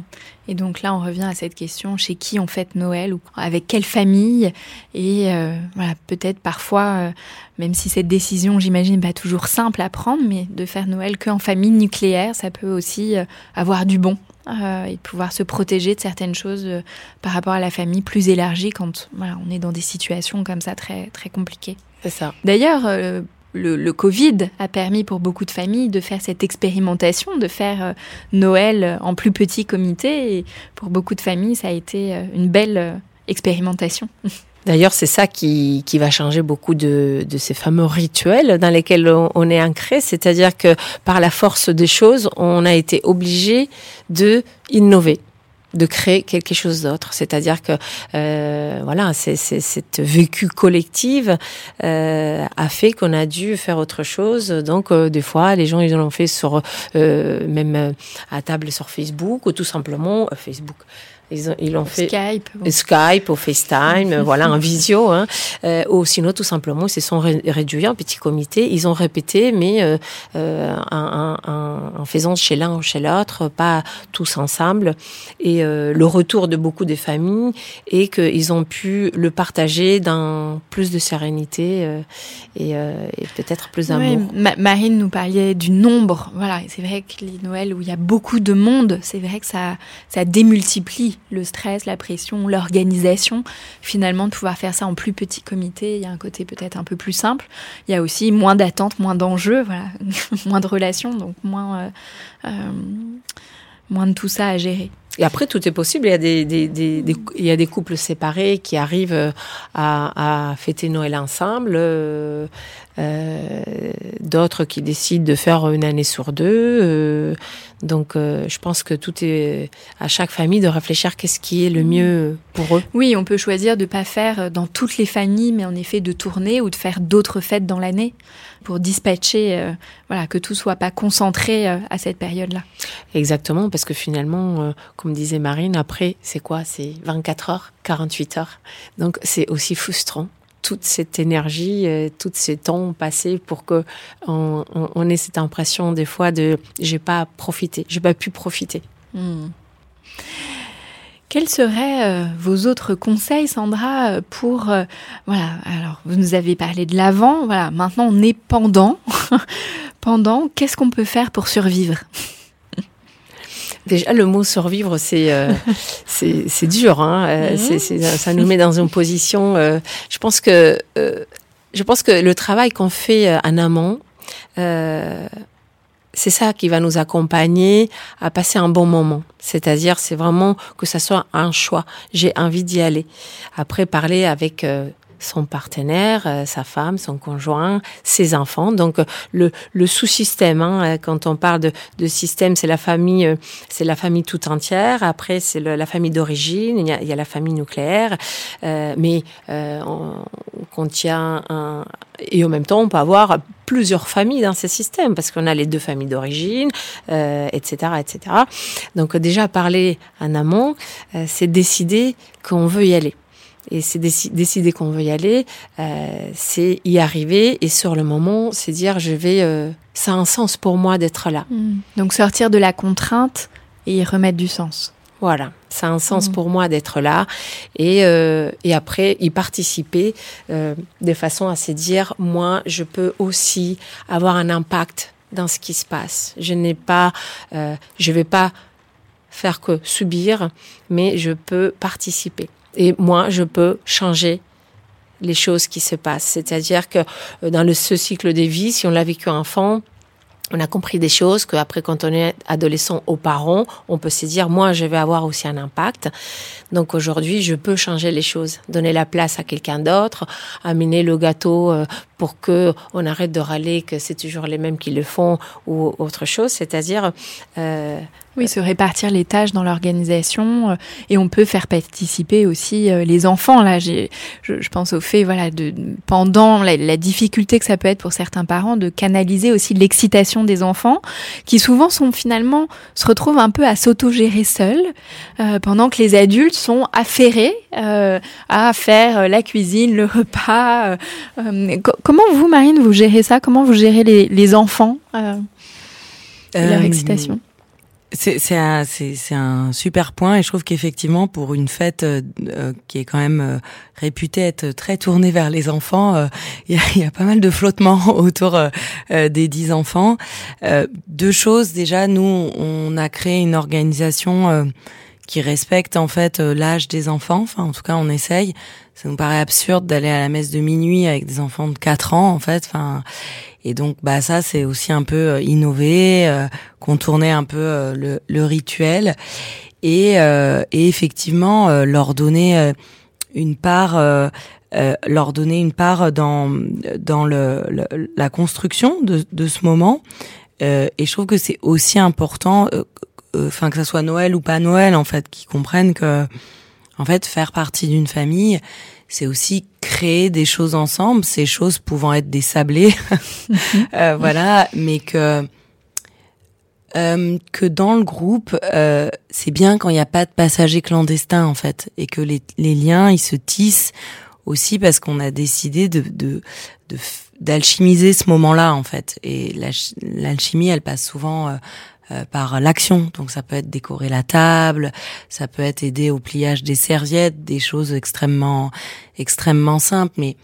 Et donc là, on revient à cette question chez qui on fête Noël ou avec quelle famille Et euh, voilà, peut-être parfois, euh, même si cette décision, j'imagine, pas toujours simple à prendre, mais de faire Noël qu'en famille nucléaire, ça peut aussi euh, avoir du bon et pouvoir se protéger de certaines choses par rapport à la famille plus élargie quand voilà, on est dans des situations comme ça très très compliquées. C'est ça. D'ailleurs le, Covid a permis pour beaucoup de familles de faire cette expérimentation, de faire euh, Noël en plus petit comité. Et pour beaucoup de familles, ça a été euh, une belle euh, expérimentation. [laughs] D'ailleurs, c'est ça qui, va changer beaucoup de, ces fameux rituels dans lesquels on, est ancré. C'est-à-dire que par la force des choses, on a été obligé de innover de créer quelque chose d'autre. C'est-à-dire que euh, voilà, c'est, cette vécu collective euh, a fait qu'on a dû faire autre chose. Donc euh, des fois, les gens ils l'ont fait sur même à table sur Facebook ou tout simplement Facebook ils, ont, ils l'ont fait Skype, Skype ou FaceTime, [laughs] voilà, en visio, hein. Euh, ou sinon tout simplement ils se sont réduits en petit comité. Ils ont répété, mais euh, euh, en, en, faisant chez l'un ou chez l'autre, pas tous ensemble. Et le retour de beaucoup de familles est qu'ils ont pu le partager dans plus de sérénité et, et peut-être plus d'amour. Marine nous parlait du nombre, voilà. C'est vrai que les Noëls où il y a beaucoup de monde, c'est vrai que ça ça démultiplie le stress, la pression, l'organisation, finalement de pouvoir faire ça en plus petit comité, il y a un côté peut-être un peu plus simple. Il y a aussi moins d'attentes, moins d'enjeux, voilà, [laughs] moins de relations, donc moins, euh, euh, moins de tout ça à gérer. Et après, tout est possible. Il y a des, des, des, il y a des couples séparés qui arrivent euh, à, à fêter Noël ensemble. Euh, euh, D'autres qui décident de faire une année sur deux. Euh, donc, euh, je pense que tout est à chaque famille de réfléchir qu'est-ce qui est le mieux pour eux. Oui, on peut choisir de pas faire dans toutes les familles, mais en effet de tourner ou de faire d'autres fêtes dans l'année pour dispatcher, euh, voilà, que tout soit pas concentré euh, à cette période-là. Exactement, parce que finalement, euh, comme disait Marine, après, c'est quoi? C'est 24 heures, 48 heures. Donc, c'est aussi frustrant toute cette énergie, tout ce temps passé pour que on, on, ait cette impression des fois de j'ai pas profité, j'ai pas pu profiter. Hmm. Quels seraient euh, vos autres conseils, Sandra, euh, pour euh, voilà Alors, vous nous avez parlé de l'avant. Voilà, maintenant on est pendant. [laughs] pendant, qu'est-ce qu'on peut faire pour survivre? Déjà, le mot survivre, c'est [laughs] c'est dur. Hein mhm. ça nous met dans une position. je pense que je pense que le travail qu'on fait en amont c'est ça qui va nous accompagner à passer un bon moment. C'est-à-dire, c'est vraiment que ça soit un choix. J'ai envie d'y aller. Après, parler avec euh, son partenaire, euh, sa femme, son conjoint, ses enfants. Donc le, le sous-système, hein, quand on parle de, de système, c'est la famille, euh, c'est la famille tout entière. Après, c'est la famille d'origine. Il, il, y a la famille nucléaire, euh, mais euh, on, contient un et en même temps, on peut avoir plusieurs familles dans ces systèmes parce qu'on a les deux familles d'origine, euh, etc., etc. Donc déjà parler en amont, c'est décider qu'on veut y aller et c'est décider qu'on veut y aller, euh, c'est y arriver et sur le moment, c'est dire je vais, euh, ça a un sens pour moi d'être là. Hmm. Donc sortir de la contrainte et y remettre du sens. Voilà, ça a un sens hmm. pour moi d'être là et, euh, et après y participer euh, de façon à se dire moi je peux aussi avoir un impact dans ce qui se passe. Je n'ai pas, euh, je vais pas faire que subir, mais je peux participer. Et moi, je peux changer les choses qui se passent. C'est-à-dire que euh, dans ce cycle de vie, si on l'a vécu enfant, on a compris des choses qu'après, quand on est adolescent aux parents, on peut se dire, moi, je vais avoir aussi un impact. Donc aujourd'hui, je peux changer les choses, donner la place à quelqu'un d'autre, amener le gâteau euh, pour que on arrête de râler que c'est toujours les mêmes qui le font ou autre chose. C'est-à-dire euh, oui, se répartir les tâches dans l'organisation euh, et on peut faire participer aussi euh, les enfants. Là, j'ai, je, je, pense au fait, voilà, de pendant la, la, difficulté que ça peut être pour certains parents de canaliser aussi l'excitation des enfants, qui souvent sont finalement se retrouvent un peu à s'autogérer seuls, euh, pendant que les adultes sont affairés euh, à faire la cuisine, le repas. comment vous, Marine, vous gérez ça? Comment vous gérez les, les enfants et leur excitation? c'est un, un super point et je trouve qu'effectivement pour une fête euh, euh, qui est quand même euh, réputée être très tournée vers les enfants, il y, a, y, a, pas mal de flottements [laughs] autour des dix enfants. deux choses déjà, nous on a créé une organisation qui respecte en fait l'âge des enfants. Enfin en tout cas on essaye. Ça nous paraît absurde d'aller à la messe de minuit avec des enfants de 4 ans en fait. Enfin et donc, bah ça, c'est aussi un peu euh, innover, euh, contourner un peu euh, le, rituel et, et effectivement leur donner une part, leur donner une part dans dans le, la construction de, de ce moment. et je trouve que c'est aussi important, enfin que ça soit Noël ou pas Noël, en fait, qu'ils comprennent que en fait faire partie d'une famille c'est aussi créer des choses ensemble, ces choses pouvant être des sablés, [laughs] euh, [laughs] voilà, mais que euh, que dans le groupe, euh, c'est bien quand il n'y a pas de passagers clandestins en fait, et que les, les liens ils se tissent aussi parce qu'on a décidé de, de, de d'alchimiser ce moment-là en fait. Et l'alchimie, elle passe souvent euh, par l'action. Donc ça peut être décorer la table, ça peut être aider au pliage des serviettes, des choses extrêmement extrêmement simples. Mais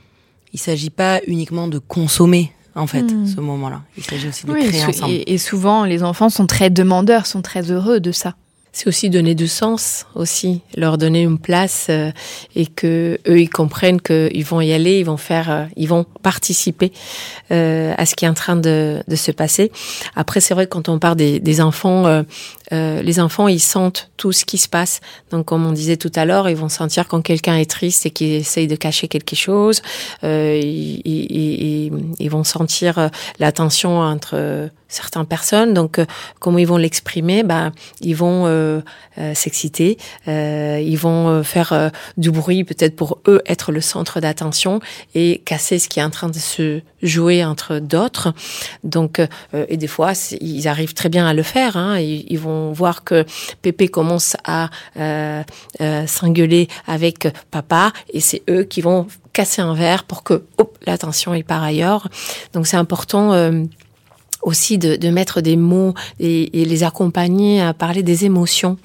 il s'agit pas uniquement de consommer en fait hmm. ce moment-là. Il s'agit aussi de créer ensemble. Et, et souvent les enfants sont très demandeurs, sont très heureux de ça c'est aussi donner du sens aussi, leur donner une place euh, et que eux ils comprennent qu'ils vont y aller, ils vont faire, euh, ils vont participer euh, à ce qui est en train de, de se passer. Après c'est vrai quand on parle des, des enfants, les enfants ils sentent tout ce qui se passe. Donc comme on disait tout à l'heure, ils vont sentir quand quelqu'un est triste et qu'il essaye de cacher quelque chose. Ils, ils, ils, vont sentir la tension entre certaines personnes. Donc, euh, comment ils vont l'exprimer? Bah, ils vont euh, euh, s'exciter, ils vont faire du bruit, peut-être pour eux être le centre d'attention et casser ce qui est en train de se jouer entre d'autres. Donc, et des fois, ils arrivent très bien à le faire. Hein. Ils, vont voir que Pépé commence à s'engueuler avec papa, et c'est eux qui vont casser un verre pour que l'attention est par ailleurs. Donc, c'est important aussi de, de, mettre des mots et, et, les accompagner à parler des émotions.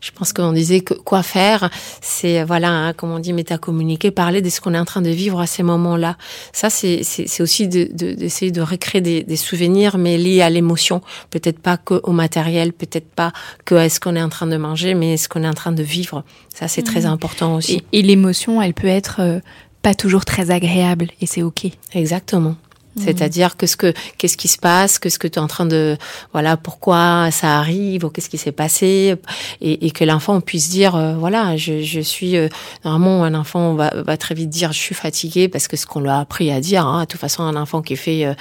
Je pense qu'on disait que quoi faire, c'est voilà, hein, comme on dit, métacommuniquer, parler de ce qu'on est en train de vivre à ces moments-là. Ça, c'est aussi d'essayer de, de, recréer des, des, souvenirs, mais liés à l'émotion. Peut-être pas que au matériel, peut-être pas que à ce qu'on est en train de manger, mais ce qu'on est en train de vivre. Ça, c'est très mmh. important aussi. Et, et l'émotion, elle peut être euh, pas toujours très agréable, et c'est ok. Exactement. Mhm. C'est-à-dire que ce que qu'est-ce qui se passe, que ce que tu es en train de voilà pourquoi ça arrive ou qu'est-ce qui s'est passé et, et que l'enfant puisse dire euh, voilà je, je suis euh, normalement un enfant va, va très vite dire je suis fatigué parce que ce qu'on lui a appris à dire hein, de toute façon un enfant qui fait euh,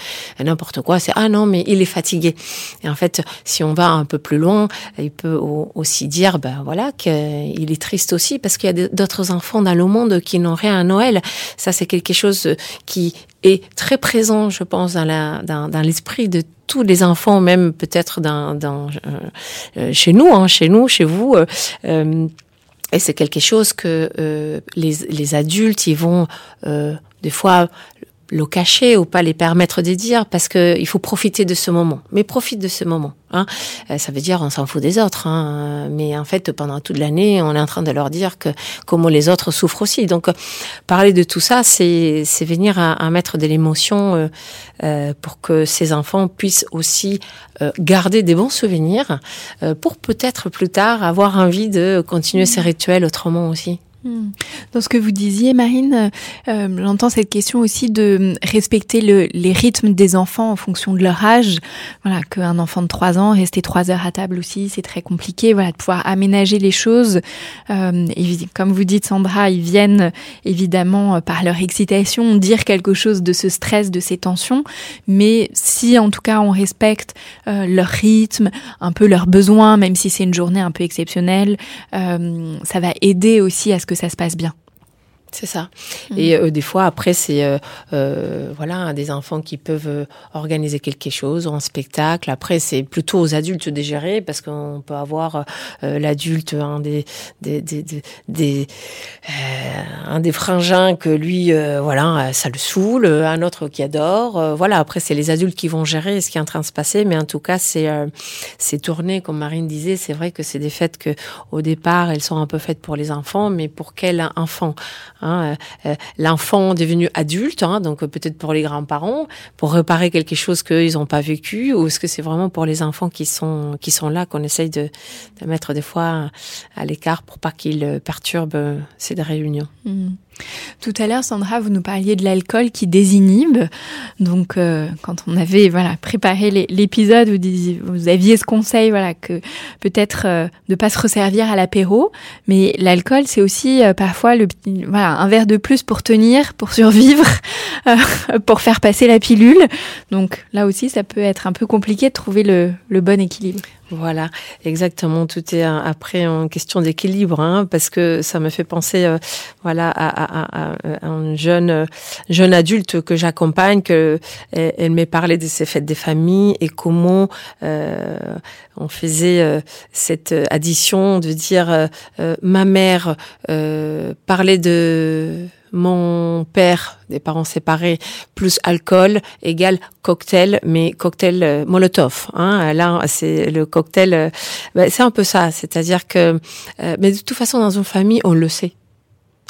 n'importe quoi c'est ah non mais il est fatigué et en fait si on va un peu plus loin il peut aussi dire ben voilà qu'il est triste aussi parce qu'il y a d'autres enfants dans le monde qui n'ont rien à Noël ça c'est quelque chose qui est très présent, je pense, dans la dans, dans l'esprit de tous les enfants, même peut-être dans, dans euh, euh, chez nous, hein, chez nous, chez vous. Euh, euh et c'est quelque chose que les, les adultes, ils vont des fois le cacher ou pas les permettre de dire parce que il faut profiter de ce moment. Mais profite de ce moment. Hein. Euh, ça veut dire on s'en fout des autres. Hein. Mais en fait, pendant toute l'année, on est en train de leur dire que comment les autres souffrent aussi. Donc, parler de tout ça, c'est c'est venir à, à, mettre de l'émotion euh, euh, pour que ces enfants puissent aussi euh, garder des bons souvenirs euh, pour peut-être plus tard avoir envie de continuer ces rituels autrement aussi. Hmm. Dans ce que vous disiez, Marine, euh, j'entends cette question aussi de respecter le, les rythmes des enfants en fonction de leur âge. Voilà, qu'un enfant de 3 ans, rester 3 heures à table aussi, c'est très compliqué. Voilà, de pouvoir aménager les choses. Euh, et comme vous dites, Sandra, ils viennent évidemment par leur excitation dire quelque chose de ce stress, de ces tensions. Mais si en tout cas on respecte euh, leur rythme, un peu leurs besoins, même si c'est une journée un peu exceptionnelle, euh, ça va aider aussi à ce que ça se passe bien. C'est ça. Mm. Et euh, des fois, après, c'est euh, euh, voilà des enfants qui peuvent organiser quelque chose, un spectacle. Après, c'est plutôt aux adultes de gérer parce qu'on peut avoir l'adulte un des des des, des, un des frangins que lui, voilà, ça le saoule, un autre qui adore. voilà. Après, c'est les adultes qui vont gérer ce qui est en train de se passer, mais en tout cas, c'est c'est tourné comme Marine disait. C'est vrai que c'est des fêtes que au départ, elles sont un peu faites pour les enfants, mais pour quel enfant? Hein, euh, euh, l'enfant devenu adulte, hein, donc peut-être pour les grands-parents, pour réparer quelque chose qu'ils n'ont pas vécu, ou est-ce que c'est vraiment pour les enfants qui sont qui sont là qu'on essaye de, mettre des fois à l'écart pour pas qu'ils perturbent ces réunions? Mmh. Tout à l'heure, Sandra, vous nous parliez de l'alcool qui désinhibe. Donc, euh, quand on avait voilà préparé l'épisode, vous, aviez ce conseil, voilà, que peut-être euh, de pas se resservir à l'apéro, mais l'alcool, c'est aussi euh, parfois le voilà un verre de plus pour tenir, pour survivre, [laughs] pour faire passer la pilule. Donc là aussi, ça peut être un peu compliqué de trouver le bon équilibre. Voilà, exactement. Tout est après en question d'équilibre, hein, parce que ça me fait penser, euh, voilà, à, un jeune jeune adulte que j'accompagne, que elle, m'est parlé de ces fêtes des familles et comment euh, on faisait euh, cette addition de dire ma mère parlait de mon père, des parents séparés, plus alcool égale cocktail, mais cocktail euh, Molotov. Hein. Là, c'est le cocktail, euh, ben, c'est un peu ça. C'est-à-dire que, euh, mais de toute façon, dans une famille, on le sait.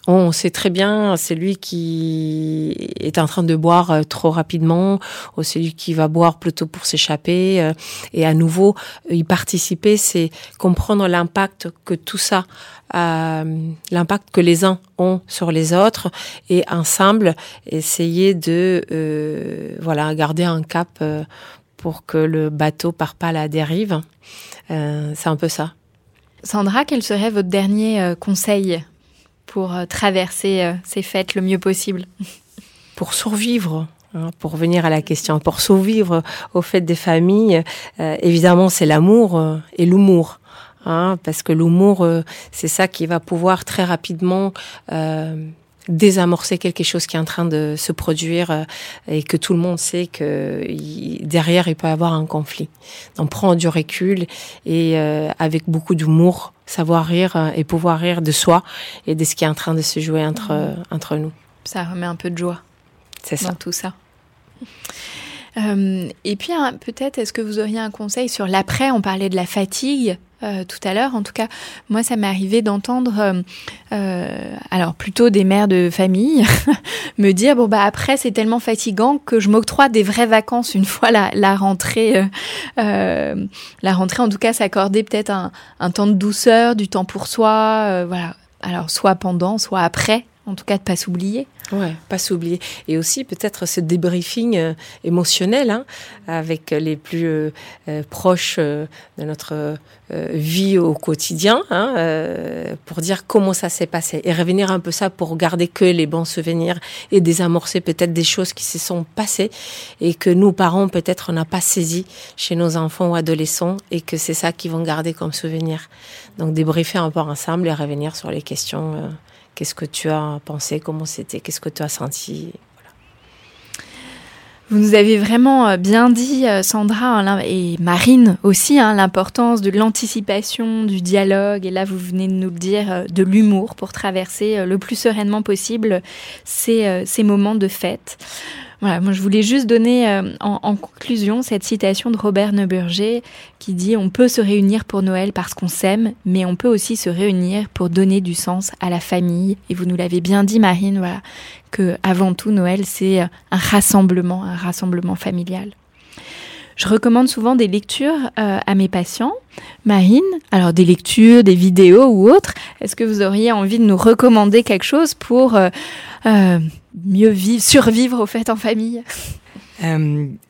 On sait très bien, c'est lui qui est en train de boire trop rapidement, ou c'est lui qui va boire plutôt pour s'échapper. Et à nouveau, y participer, c'est comprendre l'impact que tout ça euh, l'impact que les uns ont sur les autres et ensemble essayer de euh, voilà garder un cap euh, pour que le bateau part pas à la dérive. c'est un peu ça. Sandra, quel serait votre dernier conseil? Pour traverser ces fêtes le mieux possible [laughs] Pour survivre, hein, pour revenir à la question, pour survivre aux fêtes des familles, évidemment, c'est l'amour et l'humour. Hein, parce que l'humour, euh, c'est ça qui va pouvoir très rapidement euh, désamorcer quelque chose qui est en train de se produire euh, et que tout le monde sait que derrière il peut y avoir un conflit. Donc prendre du recul et avec beaucoup d'humour, savoir rire et pouvoir rire de soi et de ce qui est en train de se jouer entre mmh. entre nous. Ça remet un peu de joie. C'est ça. tout ça. Et puis hein, peut-être, est-ce que vous auriez un conseil sur l'après? On parlait de la fatigue. Euh, tout à l'heure. En tout cas, moi, ça m'est arrivé d'entendre, euh, euh, alors plutôt des mères de famille, [laughs] me dire bon bah après c'est tellement fatigant que je m'octroie des vraies vacances une fois la, la rentrée, la rentrée en tout cas s'accorder peut-être un, un, temps de douceur, du temps pour soi, voilà. Alors soit pendant, soit après, en tout cas de pas s'oublier. Ouais, pas s'oublier. Et aussi peut-être ce débriefing euh, émotionnel hein, avec les plus euh, euh, proches de notre vie au quotidien, hein, pour dire comment ça s'est passé et revenir un peu ça pour garder que les bons souvenirs et désamorcer peut-être des choses qui se sont passées et que nous parents peut-être on n'a pas saisi chez nos enfants ou adolescents et que c'est ça qu'ils vont garder comme souvenir. Donc débriefer un peu ensemble et revenir sur les questions. Qu'est-ce que tu as pensé? Comment c'était? Qu'est-ce que tu as senti? Vous nous avez vraiment euh, bien dit, euh, Sandra hein, et Marine aussi, hein, l'importance de l'anticipation, du dialogue. Et là, vous venez de nous le dire, euh, de l'humour pour traverser le plus sereinement possible ces, ces moments de fête. Voilà, moi je voulais juste donner euh, en, conclusion cette citation de Robert Neuburger qui dit On peut se réunir pour Noël parce qu'on s'aime, mais on peut aussi se réunir pour donner du sens à la famille. Et vous nous l'avez bien dit, Marine, voilà, que avant tout Noël c'est un rassemblement, un rassemblement familial. Je recommande souvent des lectures euh, à mes patients. Marine, alors des lectures, des vidéos ou autres. Est-ce que vous auriez envie de nous recommander quelque chose pour euh, euh, mieux vivre, survivre aux fêtes en famille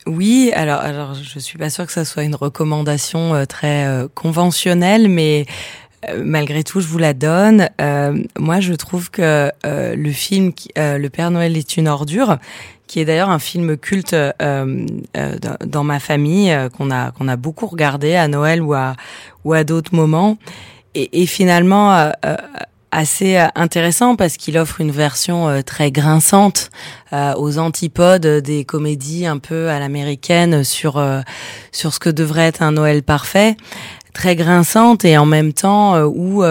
oui, alors alors je suis pas sûre que ça soit une recommandation très conventionnelle, mais malgré tout, je vous la donne. moi, je trouve que le film Le Père Noël est une ordure, qui est d'ailleurs un film culte euh, euh, dans ma famille euh, qu'on a qu'on a beaucoup regardé à Noël ou à ou à d'autres moments. Et, et finalement, assez intéressant parce qu'il offre une version très grinçante aux antipodes des comédies un peu à l'américaine sur sur ce que devrait être un Noël parfait, très grinçante et en même temps où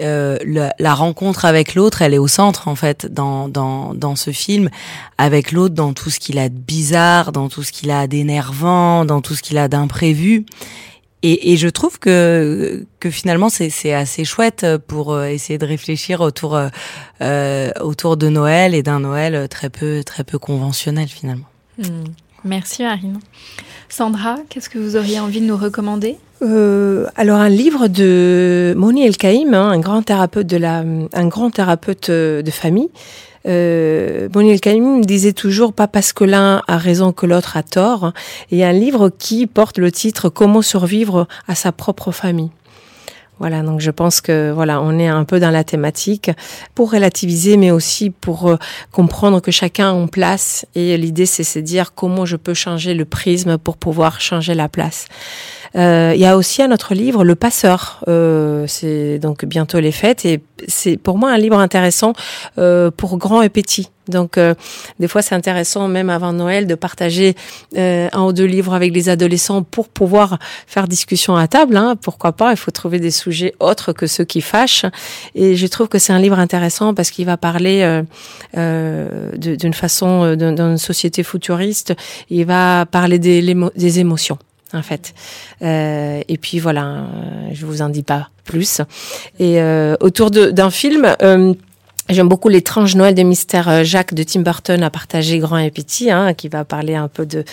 euh, la, rencontre avec l'autre, elle est au centre en fait dans dans dans ce film, avec l'autre dans tout ce qu'il a de bizarre, dans tout ce qu'il a d'énervant, dans tout ce qu'il a d'imprévu. Et, et, je trouve que que finalement c'est c'est assez chouette pour euh, essayer de réfléchir autour euh, autour de Noël et d'un Noël très peu très peu conventionnel finalement. Hmm. Merci Marine. Sandra, qu'est-ce que vous auriez envie de nous recommander? Euh, alors un livre de Moni El Kaïm, hein, un grand thérapeute de la, un grand thérapeute euh, de famille. Euh, Kaïm disait toujours pas parce que l'un a raison que l'autre a tort. Et un livre qui porte le titre Comment survivre à sa propre famille. Voilà, donc je pense que voilà, on est un peu dans la thématique pour relativiser, mais aussi pour euh, comprendre que chacun a une place. Et l'idée, c'est de dire comment je peux changer le prisme pour pouvoir changer la place. Euh, il y a aussi un autre livre, Le Passeur. Euh, c'est donc bientôt les fêtes et c'est pour moi un livre intéressant euh, pour grands et petits. Donc, euh, des fois, c'est intéressant, même avant Noël, de partager euh, un ou deux livres avec les adolescents pour pouvoir faire discussion à table. Hein. Pourquoi pas? Il faut trouver des sujets autres que ceux qui fâchent. Et je trouve que c'est un livre intéressant parce qu'il va parler d'une façon, d'une société futuriste. Il va parler des émotions en fait. Euh, et puis voilà, euh, je vous en dis pas plus. Et euh, autour d'un film. Euh, J'aime beaucoup l'étrange Noël des mystères euh, Jacques de Tim Burton à partager grand et petit, hein, qui va parler un peu de,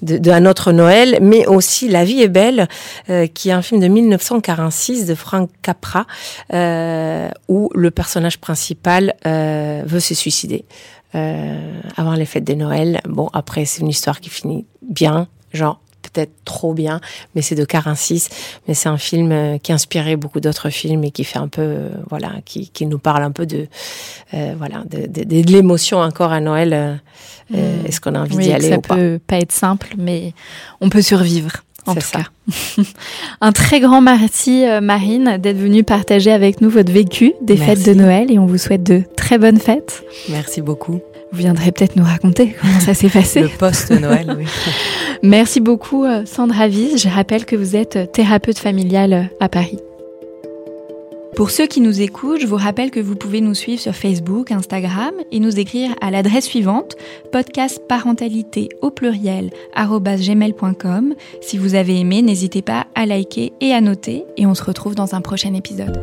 de, de, un autre Noël, mais aussi La vie est belle, euh, qui est un film de 1946 de Frank Capra, euh, où le personnage principal veut se suicider avant les fêtes de Noël. Bon, après c'est une histoire qui finit bien, genre peut-être trop bien, mais c'est de 46. Mais c'est un film euh, qui a inspiré beaucoup d'autres films et qui fait un peu, euh, voilà, qui, qui nous parle un peu de, euh, voilà, de, de, de l'émotion encore à Noël. Hmm. Est-ce qu'on a envie d'y aller ça ou pas? peut pas être simple, mais on peut survivre. En tout ça. cas. [laughs] un très grand merci, Marine, d'être venue partager avec nous votre vécu des merci. fêtes de Noël et on vous souhaite de très bonnes fêtes. Merci beaucoup. Vous viendrez peut-être nous raconter comment ça s'est passé. Le post-Noël, oui. [laughs] Merci beaucoup euh, Sandra Wies. Je rappelle que vous êtes euh, thérapeute familiale euh, à Paris. Pour ceux qui nous écoutent, je vous rappelle que vous pouvez nous suivre sur Facebook, Instagram et nous écrire à l'adresse suivante podcastparentalité au pluriel gmail.com. Si vous avez aimé, n'hésitez pas à liker et à noter et on se retrouve dans un prochain épisode.